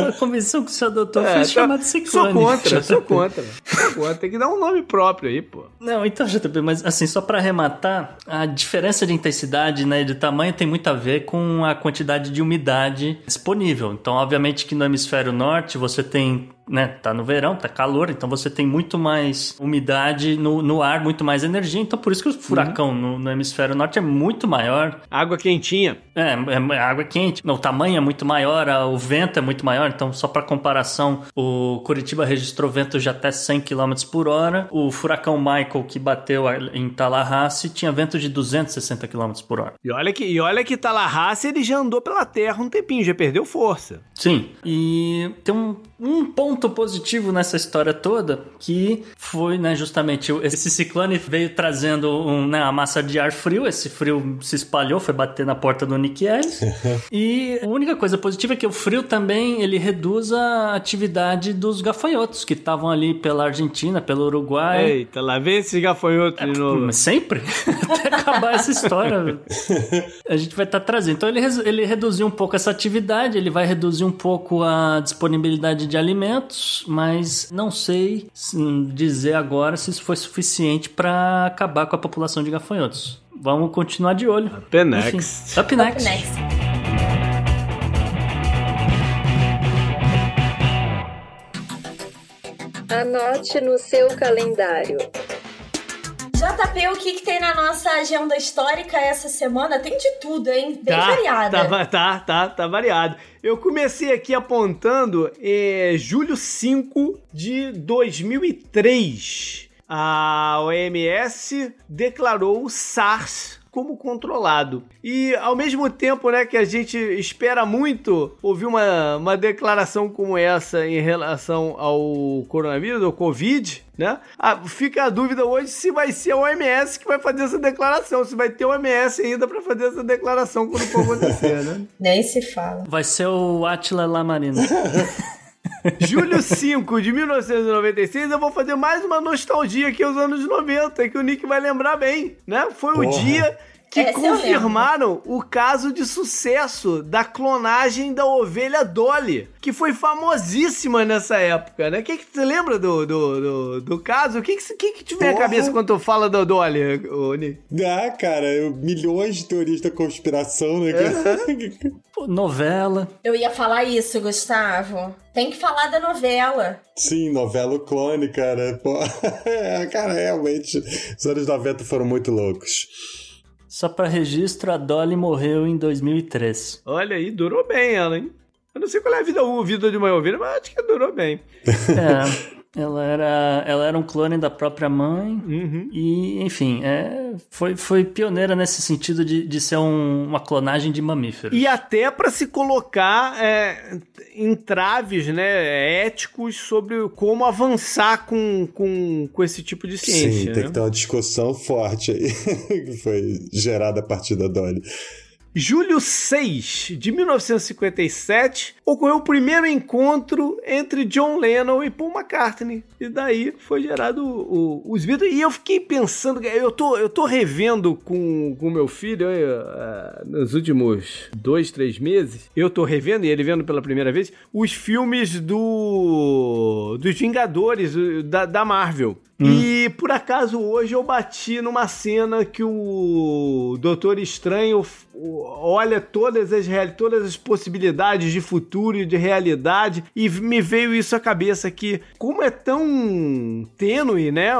Speaker 2: a convenção que o seu adotou é, foi tá, chamada Ciclone.
Speaker 1: Sou contra, sou contra. Sou contra. Tem que dar um nome próprio aí, pô.
Speaker 2: Não, então, JP, mas assim, só para arrematar, a diferença de intensidade né, de tamanho tem muito a ver com a quantidade de umidade disponível. Então, obviamente que no hemisfério norte você tem né, tá no verão, tá calor, então você tem muito mais umidade no, no ar, muito mais energia, então por isso que o furacão uhum. no, no, hemisfério norte é muito maior.
Speaker 1: Água quentinha.
Speaker 2: É, é, é água quente. O tamanho é muito maior, o vento é muito maior, então só para comparação, o Curitiba registrou ventos de até 100 km por hora, o furacão Michael que bateu em Tallahassee tinha ventos de 260 km por hora.
Speaker 1: E olha que, e olha que Tallahassee ele já andou pela terra um tempinho, já perdeu força.
Speaker 2: Sim, e tem um, um ponto positivo nessa história toda que foi, né, justamente esse ciclone veio trazendo um, né, a massa de ar frio, esse frio se espalhou, foi bater na porta do Nick Ellis. e a única coisa positiva é que o frio também ele reduz a atividade dos gafanhotos que estavam ali pela Argentina, pelo Uruguai.
Speaker 1: Eita, lá vem esse gafanhoto é, de novo.
Speaker 2: Sempre? Até acabar essa história. a gente vai estar tá trazendo. Então ele, ele reduziu um pouco essa atividade, ele vai reduzir um pouco a disponibilidade de alimentos mas não sei dizer agora se isso foi suficiente para acabar com a população de gafanhotos. Vamos continuar de olho.
Speaker 1: Up next.
Speaker 2: Enfim, up next. Up next.
Speaker 10: Anote no seu calendário.
Speaker 3: JP, o que, que tem na nossa agenda histórica essa semana? Tem de tudo, hein? Bem
Speaker 1: tá,
Speaker 3: variada.
Speaker 1: Tá, tá, tá, tá variado. Eu comecei aqui apontando é, julho 5 de 2003. A OMS declarou o SARS como controlado. E ao mesmo tempo, né, que a gente espera muito ouvir uma, uma declaração como essa em relação ao coronavírus, ao Covid, né? Ah, fica a dúvida hoje se vai ser a OMS que vai fazer essa declaração, se vai ter o OMS ainda para fazer essa declaração quando for acontecer, né?
Speaker 3: Nem se fala.
Speaker 2: Vai ser o Atila Lamarino.
Speaker 1: Julho 5 de 1996, eu vou fazer mais uma nostalgia aqui aos anos 90, que o Nick vai lembrar bem, né? Foi Porra. o dia que Essa confirmaram o caso de sucesso da clonagem da ovelha Dolly, que foi famosíssima nessa época, né? O que, que você lembra do, do, do, do caso? O que, que, que, que te vem à cabeça quando tu fala da Dolly, Nick?
Speaker 4: Ah, cara, milhões de teorias da conspiração, né?
Speaker 2: Pô, novela.
Speaker 3: Eu ia falar isso, Gustavo. Tem que falar da novela.
Speaker 4: Sim, novela clone, cara. Pô, cara, realmente, os anos 90 foram muito loucos.
Speaker 2: Só para registro, a Dolly morreu em 2003.
Speaker 1: Olha aí, durou bem ela, hein? Eu não sei qual é a vida, a vida de uma ovelha, mas acho que durou bem.
Speaker 2: É. Ela era, ela era um clone da própria mãe. Uhum. E, enfim, é, foi, foi pioneira nesse sentido de, de ser um, uma clonagem de mamíferos.
Speaker 1: E até para se colocar é, entraves né, éticos sobre como avançar com, com, com esse tipo de ciência.
Speaker 4: Sim, tem
Speaker 1: né?
Speaker 4: que ter uma discussão forte aí, que foi gerada a partir da Dolly.
Speaker 1: Julho 6 de 1957, ocorreu o primeiro encontro entre John Lennon e Paul McCartney. E daí foi gerado o, o, os Beatles. E eu fiquei pensando, eu tô, eu tô revendo com o meu filho eu, uh, nos últimos dois, três meses. Eu tô revendo, e ele vendo pela primeira vez, os filmes do dos Vingadores, da, da Marvel. Hum. E por acaso hoje eu bati numa cena que o Doutor Estranho olha todas as, todas as possibilidades de futuro e de realidade e me veio isso à cabeça que como é tão tênue, né,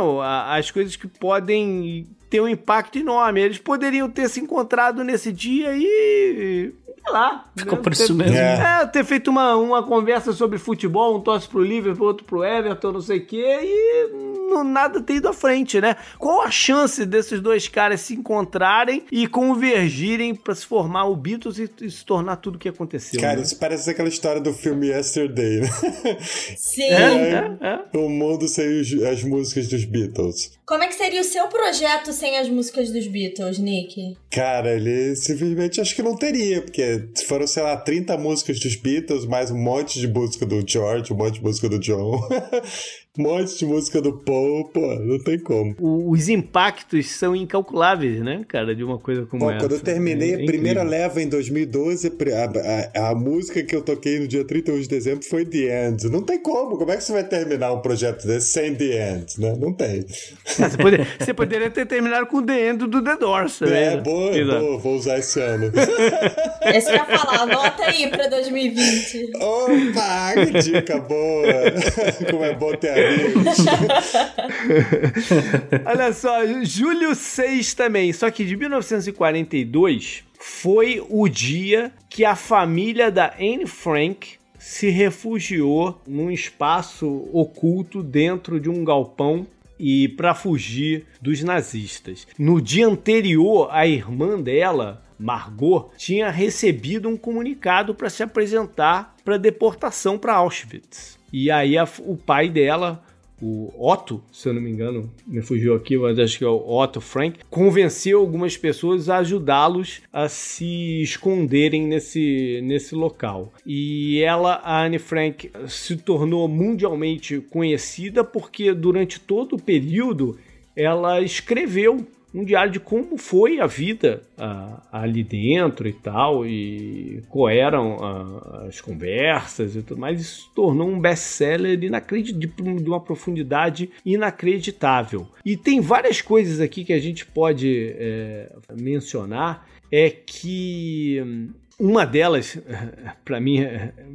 Speaker 1: as coisas que podem ter um impacto enorme. Eles poderiam ter se encontrado nesse dia e sei lá.
Speaker 2: Ficou né? por isso mesmo.
Speaker 1: É. é, ter feito uma, uma conversa sobre futebol, um tosse pro Liverpool, outro pro Everton, não sei o quê, e não, nada tem ido à frente, né? Qual a chance desses dois caras se encontrarem e convergirem para se formar o Beatles e, e, se tornar tudo o que aconteceu?
Speaker 4: Cara,
Speaker 1: né?
Speaker 4: isso parece aquela história do filme Yesterday, né?
Speaker 3: Sim. É,
Speaker 4: é, é. O mundo sem as músicas dos Beatles.
Speaker 3: Como é que seria o seu projeto sem as músicas dos Beatles, Nick?
Speaker 4: Cara, ele simplesmente acho que não teria, porque foram, sei lá, 30 músicas dos Beatles, mais um monte de música do George, um monte de música do John. um monte de música do Paul, pô, não tem como.
Speaker 1: os impactos são incalculáveis, né, cara, de uma coisa como
Speaker 4: pô,
Speaker 1: essa.
Speaker 4: Quando eu terminei é a primeira leva em 2012, a, a, a, música que eu toquei no dia 31 de dezembro foi The End. Não tem como, como é que você vai terminar um projeto desse sem The End, né? Não tem.
Speaker 1: Ah, você, poderia, você, poderia ter terminado com o The End do The Doors,
Speaker 4: né? É, boa, boa, vou usar esse ano.
Speaker 3: Esse que eu ia falar, anota aí pra 2020.
Speaker 4: Opa, que dica boa! Como é bom ter.
Speaker 1: Olha só, julho 6 também, só que de 1942 foi o dia que a família da Anne Frank se refugiou num espaço oculto dentro de um galpão e para fugir dos nazistas. No dia anterior, a irmã dela, Margot, tinha recebido um comunicado para se apresentar para deportação para Auschwitz. E aí a, o pai dela o Otto, se eu não me engano, me fugiu aqui, mas acho que é o Otto Frank, convenceu algumas pessoas a ajudá-los a se esconderem nesse, nesse local. E ela, a Anne Frank, se tornou mundialmente conhecida porque durante todo o período ela escreveu um diário de como foi a vida uh, ali dentro e tal, e qual eram uh, as conversas e tudo mais. Isso tornou um best-seller de, de uma profundidade inacreditável. E tem várias coisas aqui que a gente pode é, mencionar. É que hum, uma delas, para mim,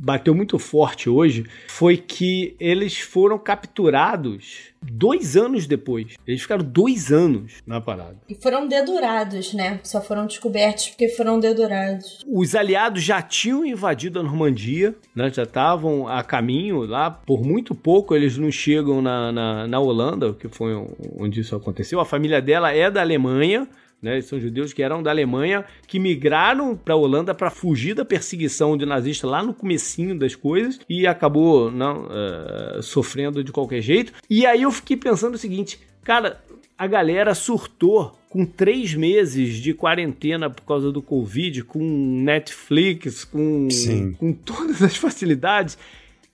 Speaker 1: bateu muito forte hoje, foi que eles foram capturados dois anos depois. Eles ficaram dois anos na parada.
Speaker 3: E foram dedurados, né? Só foram descobertos porque foram dedurados.
Speaker 1: Os aliados já tinham invadido a Normandia, né? já estavam a caminho lá. Por muito pouco eles não chegam na, na, na Holanda, que foi onde isso aconteceu. A família dela é da Alemanha, né? São judeus que eram da Alemanha, que migraram para a Holanda para fugir da perseguição de nazistas lá no comecinho das coisas e acabou não uh, sofrendo de qualquer jeito. E aí eu fiquei pensando o seguinte, cara, a galera surtou com três meses de quarentena por causa do Covid, com Netflix, com, com todas as facilidades.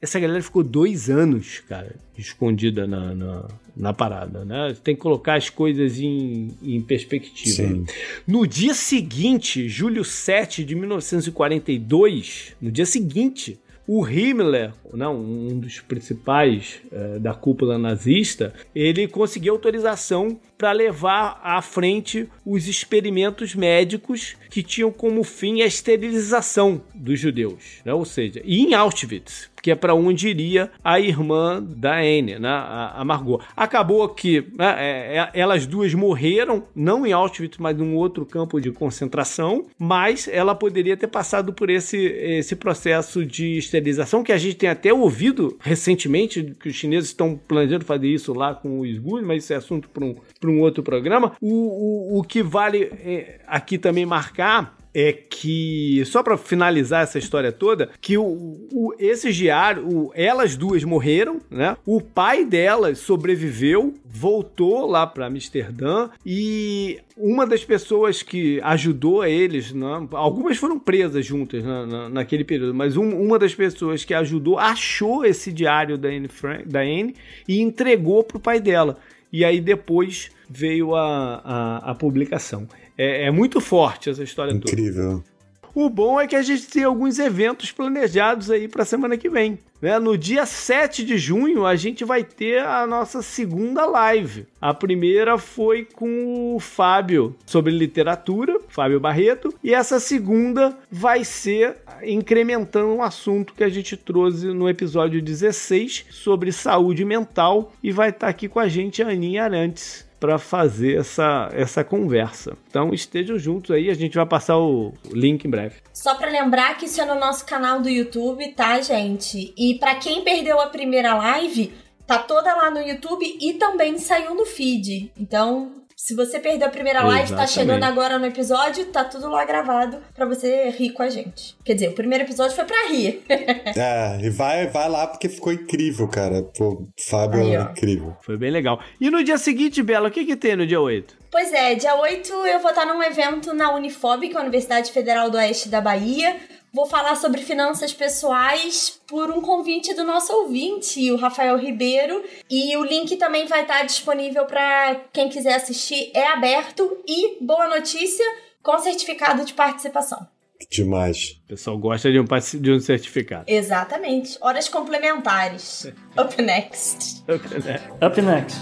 Speaker 1: Essa galera ficou dois anos, cara, escondida na, na, na parada, né? Tem que colocar as coisas em, em perspectiva. Sim. No dia seguinte, julho 7 de 1942, no dia seguinte, o Himmler, não, um dos principais uh, da cúpula nazista, ele conseguiu autorização para levar à frente os experimentos médicos que tinham como fim a esterilização dos judeus, né? ou seja, e em Auschwitz, que é para onde iria a irmã da Anne, né? a, Margot. Acabou que né, é, é, elas duas morreram, não em Auschwitz, mas num outro campo de concentração, mas ela poderia ter passado por esse, esse processo de esterilização, que a gente tem até ouvido recentemente, que os chineses estão planejando fazer isso lá com os Gus, mas isso é assunto para um, um outro programa. O, o, o que vale é, aqui também marcar é que, só para finalizar essa história toda, que o, o esse diário, o, elas duas morreram, né? O pai delas sobreviveu, voltou lá para Amsterdã e uma das pessoas que ajudou eles, né? algumas foram presas juntas na, na, naquele período, mas um, uma das pessoas que ajudou achou esse diário da Anne, Frank, da Anne e entregou pro pai dela. E aí depois veio a, a, a publicação. É, é, muito forte essa história
Speaker 4: Incrível. toda. Incrível.
Speaker 1: O bom é que a gente tem alguns eventos planejados aí para semana que vem. Né? No dia 7 de junho, a gente vai ter a nossa segunda live. A primeira foi com o Fábio sobre literatura, Fábio Barreto, e essa segunda vai ser incrementando um assunto que a gente trouxe no episódio 16 sobre saúde mental e vai estar tá aqui com a gente a Aninha Arantes para fazer essa, essa conversa. Então estejam juntos aí, a gente vai passar o link em breve.
Speaker 3: Só para lembrar que isso é no nosso canal do YouTube, tá, gente? E para quem perdeu a primeira live, tá toda lá no YouTube e também saiu no feed. Então, se você perdeu a primeira live, Exatamente. tá chegando agora no episódio, tá tudo lá gravado para você rir com a gente. Quer dizer, o primeiro episódio foi pra rir.
Speaker 4: é, e vai, vai lá porque ficou incrível, cara. Pô, Fábio Aí, é incrível.
Speaker 1: Foi bem legal. E no dia seguinte, Bela, o que que tem no dia 8?
Speaker 3: Pois é, dia 8 eu vou estar num evento na Unifob, que é a Universidade Federal do Oeste da Bahia. Vou falar sobre finanças pessoais por um convite do nosso ouvinte, o Rafael Ribeiro. E o link também vai estar disponível para quem quiser assistir. É aberto e, boa notícia, com certificado de participação.
Speaker 4: Demais.
Speaker 1: O pessoal gosta de um, de um certificado.
Speaker 3: Exatamente. Horas complementares. Up next.
Speaker 2: Up next. Up next.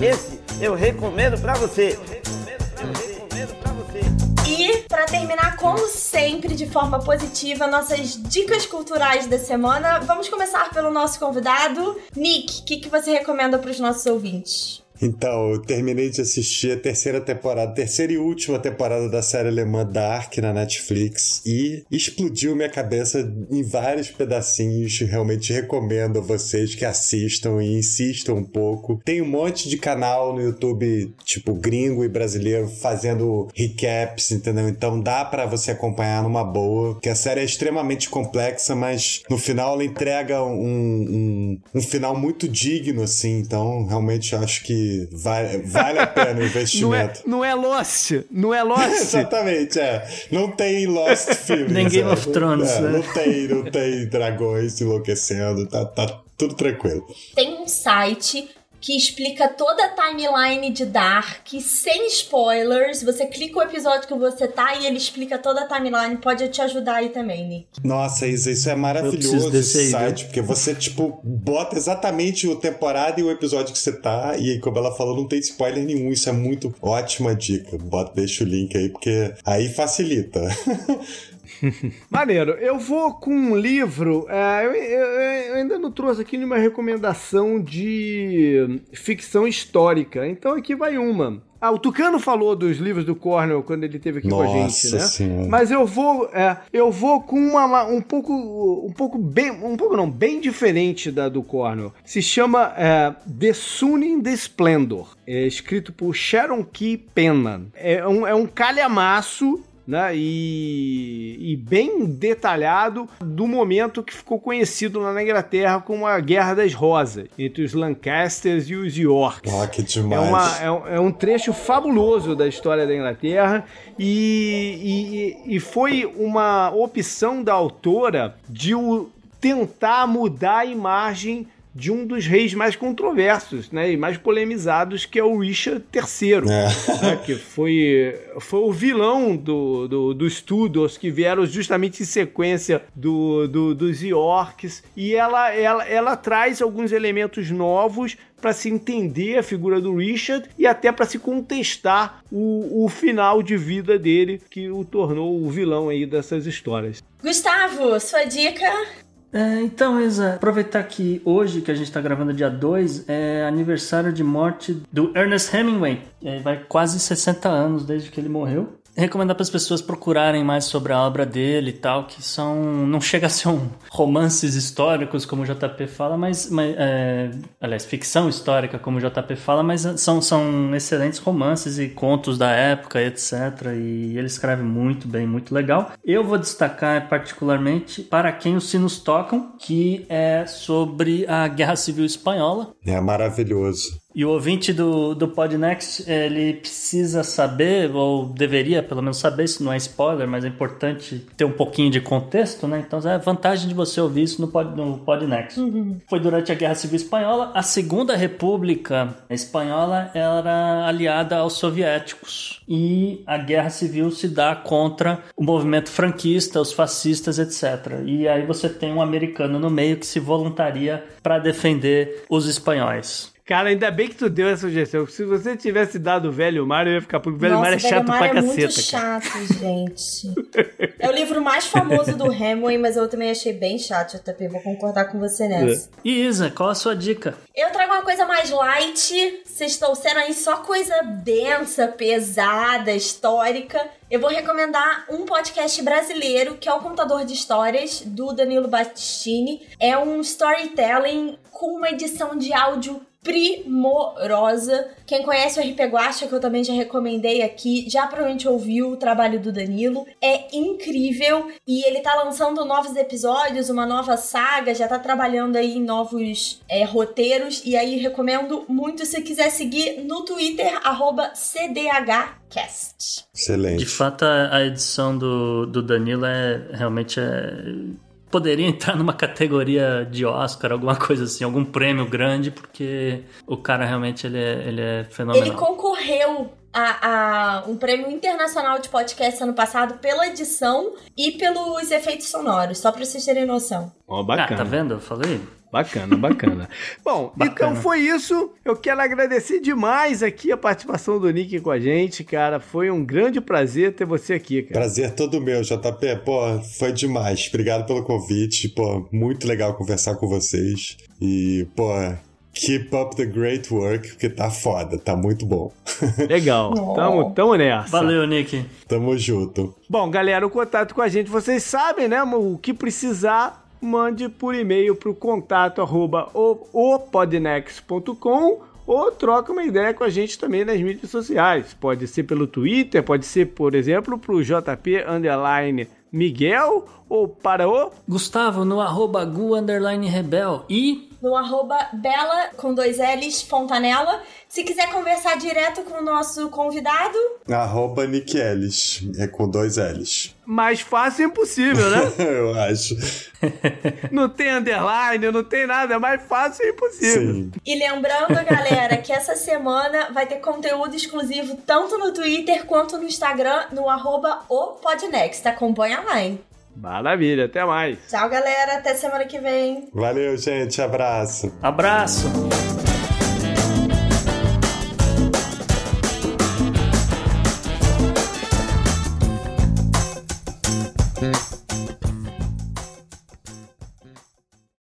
Speaker 11: Esse eu recomendo para você.
Speaker 3: E para terminar, como sempre, de forma positiva, nossas dicas culturais da semana. Vamos começar pelo nosso convidado, Nick. O que, que você recomenda para os nossos ouvintes?
Speaker 4: Então, eu terminei de assistir a terceira temporada, terceira e última temporada da série alemã Dark na Netflix e explodiu minha cabeça em vários pedacinhos. Realmente recomendo a vocês que assistam e insistam um pouco. Tem um monte de canal no YouTube, tipo gringo e brasileiro, fazendo recaps, entendeu? Então dá para você acompanhar numa boa, que a série é extremamente complexa, mas no final ela entrega um, um, um final muito digno, assim. Então, realmente acho que vale, vale a pena o investimento.
Speaker 1: Não é, não é Lost, não é Lost.
Speaker 4: Exatamente, é. Não tem Lost filmes.
Speaker 2: Nem Game of Thrones. É,
Speaker 4: né? Não tem, não tem dragões enlouquecendo, tá, tá tudo tranquilo.
Speaker 3: Tem um site que explica toda a timeline de Dark, sem spoilers. Você clica o episódio que você tá e ele explica toda a timeline. Pode te ajudar aí também, Nick.
Speaker 4: Nossa, isso, isso é maravilhoso esse site, porque você, tipo, bota exatamente o temporada e o episódio que você tá, e como ela falou, não tem spoiler nenhum. Isso é muito ótima dica. Bota, deixa o link aí, porque aí facilita.
Speaker 1: Maneiro. Eu vou com um livro. É, eu, eu, eu, ainda não trouxe aqui nenhuma recomendação de ficção histórica. Então aqui vai uma. Ah, o Tucano falou dos livros do Cornell quando ele esteve aqui
Speaker 4: Nossa
Speaker 1: com a gente, né?
Speaker 4: Senhora.
Speaker 1: Mas eu vou, é, eu vou com uma, um pouco, um pouco bem, um pouco não, bem diferente da do Cornell. Se chama é, The Sun in the Splendor. É escrito por Sharon Key Penman. É um, é um calhamaço né? E, e, bem detalhado do momento que ficou conhecido na Inglaterra como a Guerra das Rosas, entre os Lancasters e os Yorks.
Speaker 4: Ah, que demais.
Speaker 1: É, uma, é, um, é um trecho fabuloso da história da Inglaterra e, e, e foi uma opção da autora de o, tentar mudar a imagem de um dos reis mais controversos né, e mais polemizados, que é o Richard III, é. né, que foi, foi o vilão do, do, dos Tudors, que vieram justamente em sequência do, do, dos Yorks, e ela, ela, ela traz alguns elementos novos para se entender a figura do Richard e até para se contestar o, o final de vida dele, que o tornou o vilão aí dessas histórias.
Speaker 3: Gustavo, sua dica
Speaker 2: é, então, Isa, aproveitar que hoje, que a gente está gravando dia 2, é aniversário de morte do Ernest Hemingway. É, vai quase 60 anos desde que ele morreu. Recomendar para as pessoas procurarem mais sobre a obra dele e tal, que são não chega a ser um romances históricos como o JP fala, mas, mas é, aliás ficção histórica como o JP fala, mas são, são excelentes romances e contos da época, etc. E ele escreve muito bem, muito legal. Eu vou destacar particularmente para quem os sinos tocam, que é sobre a Guerra Civil Espanhola.
Speaker 4: É maravilhoso.
Speaker 2: E o ouvinte do, do Podnext, ele precisa saber, ou deveria pelo menos saber, se não é spoiler, mas é importante ter um pouquinho de contexto, né? Então é a vantagem de você ouvir isso no, Pod, no Podnext. Uhum. Foi durante a Guerra Civil Espanhola. A Segunda República Espanhola era aliada aos soviéticos. E a Guerra Civil se dá contra o movimento franquista, os fascistas, etc. E aí você tem um americano no meio que se voluntaria para defender os espanhóis.
Speaker 1: Cara, ainda bem que tu deu essa sugestão. Se você tivesse dado o velho Mário, eu ia ficar. Porque o velho Mário é chato
Speaker 3: Mário
Speaker 1: pra
Speaker 3: é
Speaker 1: caceta.
Speaker 3: muito chato, gente. é o livro mais famoso do Hemingway, mas eu também achei bem chato, JP. Vou concordar com você nessa.
Speaker 2: É. E Isa, qual a sua dica?
Speaker 3: Eu trago uma coisa mais light. Vocês estão sendo aí só coisa densa, pesada, histórica. Eu vou recomendar um podcast brasileiro, que é o Contador de Histórias, do Danilo Battistini. É um storytelling com uma edição de áudio primorosa. Quem conhece o RP Guacha, que eu também já recomendei aqui, já provavelmente ouviu o trabalho do Danilo. É incrível e ele tá lançando novos episódios, uma nova saga, já tá trabalhando aí em novos é, roteiros. E aí recomendo muito se quiser seguir no Twitter, CDHcast.
Speaker 4: Excelente.
Speaker 2: De fato, a edição do, do Danilo é realmente é poderia entrar numa categoria de Oscar, alguma coisa assim, algum prêmio grande, porque o cara realmente ele é, ele é fenomenal.
Speaker 3: Ele concorreu a, a, um prêmio internacional de podcast ano passado pela edição e pelos efeitos sonoros, só pra vocês terem noção.
Speaker 1: Ó, oh, bacana.
Speaker 2: Ah, tá vendo? Eu falei.
Speaker 1: Bacana, bacana. Bom, bacana. então foi isso. Eu quero agradecer demais aqui a participação do Nick com a gente, cara. Foi um grande prazer ter você aqui, cara.
Speaker 4: Prazer todo meu, JP. Pô, foi demais. Obrigado pelo convite. Pô, muito legal conversar com vocês. E, pô, Keep up the great work, porque tá foda, tá muito bom.
Speaker 1: Legal, tamo, tamo nessa.
Speaker 2: Valeu, Nick.
Speaker 4: Tamo junto.
Speaker 1: Bom, galera, o contato com a gente, vocês sabem, né? O que precisar, mande por e-mail pro contato arroba opodnex.com ou troca uma ideia com a gente também nas mídias sociais. Pode ser pelo Twitter, pode ser, por exemplo, pro JP Underline Miguel ou para o
Speaker 2: Gustavo no arroba Gu Underline Rebel e
Speaker 3: no arroba Bela com dois L's Fontanella. Se quiser conversar direto com o nosso convidado,
Speaker 4: arroba Nick Ellis, é com dois L's.
Speaker 1: Mais fácil impossível, né?
Speaker 4: Eu acho.
Speaker 1: não tem underline, não tem nada, é mais fácil impossível.
Speaker 4: Sim.
Speaker 3: E lembrando, galera, que essa semana vai ter conteúdo exclusivo tanto no Twitter quanto no Instagram, no arroba o Podnext. Acompanha lá, hein?
Speaker 1: Maravilha, até mais.
Speaker 3: Tchau, galera. Até semana que vem.
Speaker 4: Valeu, gente. Abraço.
Speaker 2: Abraço.